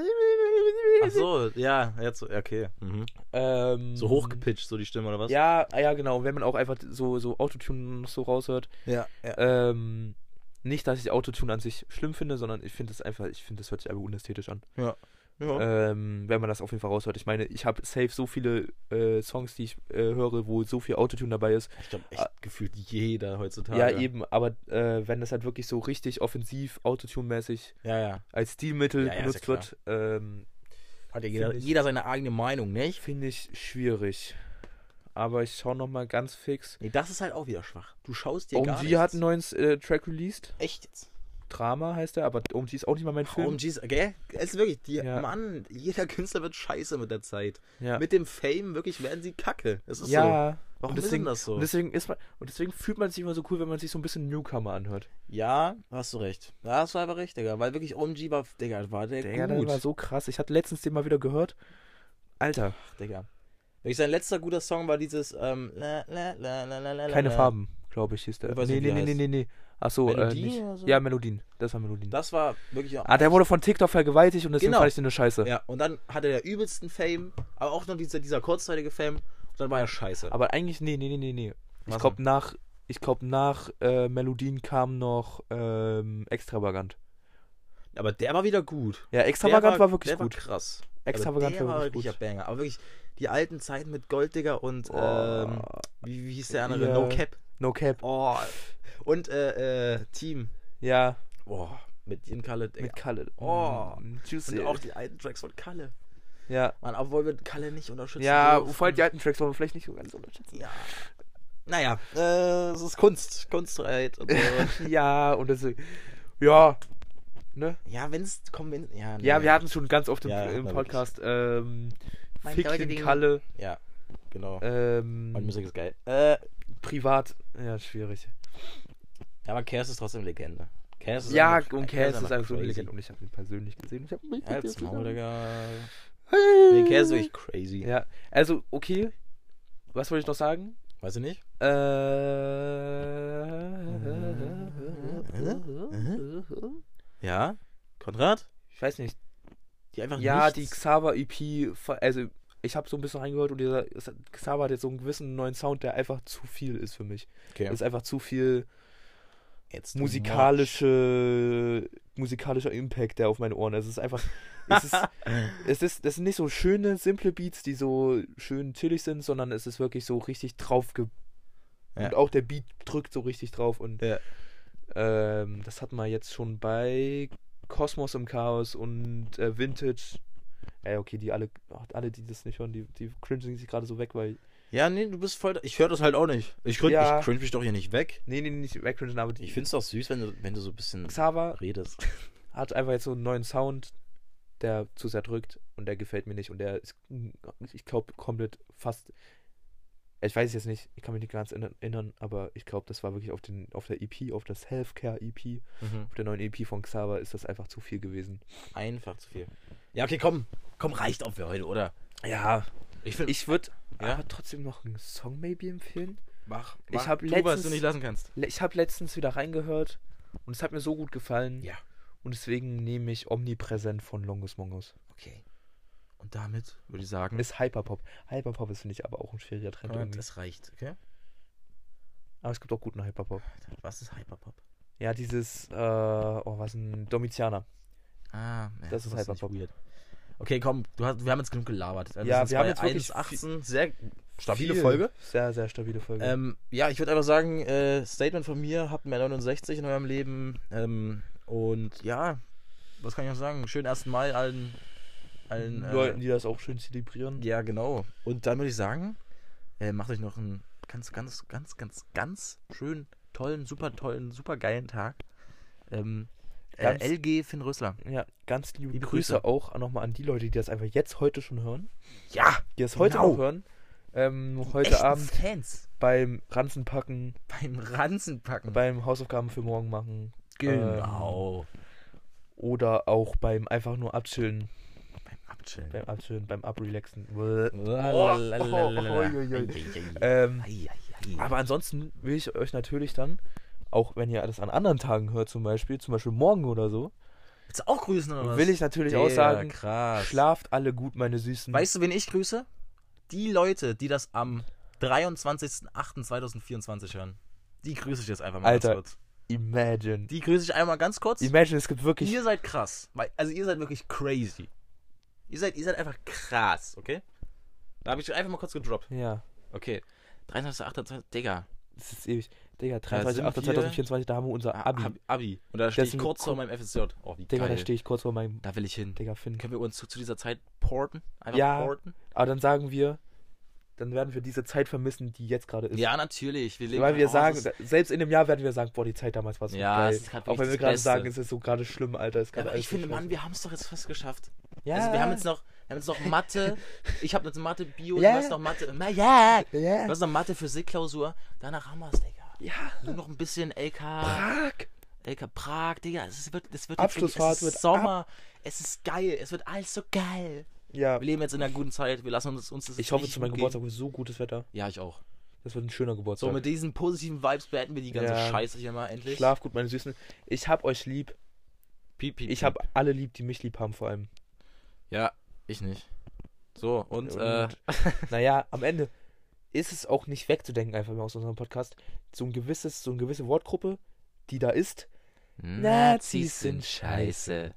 Ach so, ja, jetzt, so- okay. Mhm. Ähm, So hochgepitcht, so die Stimme oder was? Ja, ja, genau. Wenn man auch einfach so, so Autotune noch so raushört. ja, ja. Ähm, nicht, dass ich Autotune an sich schlimm finde, sondern ich finde es einfach, ich finde, das hört sich einfach unästhetisch an. ja. Ähm, wenn man das auf jeden Fall raushört. Ich meine, ich habe safe so viele äh, Songs, die ich äh, höre, wo so viel Autotune dabei ist. ich glaube, echt gefühlt jeder heutzutage. Ja, eben, aber äh, wenn das halt wirklich so richtig offensiv, Autotune-mäßig Ja, ja. als Stilmittel Ja, ja, benutzt ja wird, ähm, Hat ja jeder, jeder seine eigene Meinung, nicht? finde ich schwierig. Aber ich schaue nochmal ganz fix. Nee, das ist halt auch wieder schwach. Du schaust dir gar OMG nichts. hat einen neuen äh, Track released. Echt jetzt? Drama heißt er, aber OMG ist auch nicht mal mein Film. OMGs, gell? Es ist wirklich, die, Ja. Mann, jeder Künstler wird scheiße mit der Zeit. Ja, Mit dem Fame wirklich werden sie kacke. Es ist so. ja Warum und ist deswegen, denn das so? und deswegen ist man und deswegen fühlt man sich immer so cool, wenn man sich so ein bisschen Newcomer anhört. Ja, hast du recht. Ja, hast du einfach recht, Digga. Weil wirklich OMG war, Digga, war der Der gut. war so krass. Ich hatte letztens den mal wieder gehört. Alter, Ach, Digga. Wirklich sein letzter guter Song war dieses, ähm, la, la, la, keine. Farben, glaube ich, hieß der. Nee, nee, der nee, nee, nee, nee. Ach so, äh, Melodien nicht. oder so? Ja, Melodien. Das war Melodien. Das war wirklich. ah, der wurde von TikTok vergewaltigt und deswegen Genau. fand ich den eine Scheiße. Ja, und dann hatte er übelsten Fame, aber auch noch dieser, dieser kurzzeitige Fame. Und dann war er scheiße. Aber eigentlich, nee, nee, nee, nee, nee. Ich glaube, nach, ich glaub, nach äh, Melodien kam noch ähm, Extravagant. Aber der war wieder gut. Ja, Extravagant war, wirklich der gut. War krass. Extravagant aber der war wirklich ein Banger. Aber wirklich die alten Zeiten mit Golddigger und Oh. ähm, wie, wie hieß der andere? Ja. No Cap. No Cap. Oh. Und äh, äh, Team. Ja, Boah. Mit Ian Kalle. Digga. mit Kalle. Oh. Mm, Juicy. Und auch die alten Tracks von Kalle. ja. Mann, obwohl wir Kalle nicht unterstützen. Ja, dürfen. vor allem die alten Tracks wollen wir vielleicht nicht so ganz unterschätzen. Ja. Naja, äh, es ist Kunst. Kunstreit und so. Ja, und das ja, ne? ja, wenn's kommt, wenn. Ja, Ja, nee. wir hatten es schon ganz oft im, Ja, im Podcast. Ähm, die- Kalle, Ja, genau. ähm, Und Musik ist geil. Äh, privat, ja, schwierig. ja, aber Cass ist trotzdem Legende. Ist Ja, einfach- und Cass ist einfach so eine. Legende und ich habe ihn persönlich gesehen. Ich hab ihn Als Maul, Digga. Hey. Nee, Cass ist wirklich crazy. Ja, also, okay. Was wollte ich noch sagen? Weißt du nicht? Äh. Ja? Konrad? Ich weiß nicht. Die einfach Ja, nichts. die Xaver EP, also ich habe so ein bisschen reingehört und dieser Xaver hat jetzt so einen gewissen neuen Sound, der einfach zu viel ist für mich. Okay. Es ist einfach zu viel Jetzt musikalische, musikalischer Impact, der auf meine Ohren. ist. Es ist einfach, es ist, es ist, das sind nicht so schöne, simple Beats, die so schön chillig sind, sondern es ist wirklich so richtig drauf Ja. und auch der Beat drückt so richtig drauf und Ja. Ähm, das hatten wir jetzt schon bei Kosmos im Chaos und äh, Vintage. Ey, okay, die alle, alle, die das nicht hören, die, die cringen sich gerade so weg, weil. Ja, nee, du bist voll. Ich höre das halt auch nicht. Ich cringe, Ja. ich cringe mich doch hier nicht weg. Nee, nee, nicht wegcringen, aber die. Ich find's doch süß, wenn du, wenn du so ein bisschen Xaver redest. hat einfach jetzt so einen neuen Sound, der zu sehr drückt und der gefällt mir nicht und der ist, ich glaube, komplett fast. Ich weiß es jetzt nicht, ich kann mich nicht ganz erinnern, aber ich glaube, das war wirklich auf, den, auf der EP, auf das Healthcare EP, Mhm. auf der neuen EP von Xaver ist das einfach zu viel gewesen. Einfach zu viel. Ja, okay, komm. Komm, reicht auch für heute, oder? Ja, Ich ich würde Ja? aber trotzdem noch einen Song maybe empfehlen. Mach. Ich mach. hab tu, was du letztens- nicht lassen kannst. Ich habe letztens wieder reingehört und es hat mir so gut gefallen. Ja. Und deswegen nehme ich Omnipräsent von Longus Mongus. Okay. Und damit würde ich sagen, Ist Hyperpop. Hyperpop ist, finde ich, aber auch ein schwieriger Trend irgendwie. das reicht, okay? Aber es gibt auch guten Hyperpop. Was ist Hyperpop? Ja, dieses, äh, oh, was ein Domitianer. Ah, ja, Das ist Hyperpop. Okay, komm, du hast, wir haben jetzt genug gelabert. Also Ja, das wir haben jetzt wirklich 1,18, sehr stabile Viel. Folge. Sehr, sehr stabile Folge. Ähm, ja, ich würde einfach sagen, äh, Statement von mir, habt mehr 69 in eurem Leben. Ähm, und ja, was kann ich noch sagen? Schönen 1. Mai allen, allen Leuten, äh, die das auch schön zelebrieren. Ja, genau. Und dann würde ich sagen, äh, macht euch noch einen ganz, ganz, ganz, ganz, ganz schönen, tollen, super tollen, super geilen Tag. Ähm, äh, Ganz- LG Finn Rösler. Ja, ganz liebe, Liebe Grüße, Grüße. auch nochmal an die Leute, die das einfach jetzt heute schon hören. Ja! Die das heute Genau. noch hören. Ähm, heute Abend Fans. beim Ranzenpacken, Beim Ranzenpacken. beim Hausaufgaben für morgen machen. genau. Oder auch beim einfach nur abchillen, Abchillen. beim abchillen, beim abrelaxen. Aber ansonsten will ich euch natürlich dann, auch wenn ihr das an anderen Tagen hört zum Beispiel, zum Beispiel morgen oder so, Willst du auch grüßen oder was? Will ich natürlich Der, auch sagen. krass. Schlaft alle gut, meine Süßen. Weißt du, wen ich grüße? Die Leute, die das am 23.08.2024 hören. Die grüße ich jetzt einfach mal Alter. ganz kurz. Imagine. Die grüße ich einmal ganz kurz. Imagine, es gibt wirklich. Ihr seid krass. Also ihr seid wirklich crazy. Ihr seid, ihr seid einfach krass, okay? Da habe ich einfach mal kurz gedroppt. Ja, Okay. 23.08. Digga. das ist ewig. Digga, Da sind 23.08.2024, da haben wir unser Abi. Abi. Abi. Und da stehe ich kurz vor meinem FSJ. Oh, wie Digga, geil. da stehe ich kurz vor meinem. Da will ich hin. Digga, Finn. Können wir uns zu, zu dieser Zeit porten? Einfach Ja. porten? Aber dann sagen wir, dann werden wir diese Zeit vermissen, die jetzt gerade ist. Ja, natürlich. Wir leben Weil wir sagen, selbst in dem Jahr werden wir sagen, boah, die Zeit damals war so Ja, geil. es ist grad Auch wenn wir gerade sagen, es ist so gerade schlimm, Alter. Ist Ja, gerade aber ich so finde, schlimm. Mann, wir haben es doch jetzt fast geschafft. Ja. Also wir haben jetzt noch, wir haben jetzt noch Mathe. Ich habe jetzt Mathe, Bio, Ja. du hast noch Mathe. Ja. Ja. Du hast noch Mathe, Physik-Klausur. Danach haben wir es, Digga. ja. Nur noch ein bisschen LK, Prag. LK Prag, Digga. Es wird, es wird Abschlussfahrt wird Sommer. Es ist geil. Es wird alles so geil. Ja. Wir leben jetzt in einer guten Zeit. Wir lassen uns, uns das Ich hoffe, zu meinem Geburtstag wird so gutes Wetter. Ja, ich auch. Das wird ein schöner So, Geburtstag. mit diesen positiven Vibes beenden wir die ganze Ja. Scheiße hier mal endlich. Schlaf gut, meine Süßen. Ich hab euch lieb. Piep, piep, Ich piep. hab alle lieb, die mich lieb haben, vor allem. Ja, ich nicht. So, und, Und- äh, Naja, am Ende ist es auch nicht wegzudenken, einfach mal aus unserem Podcast. So ein gewisses, so eine gewisse Wortgruppe, die da ist. Nazis sind scheiße.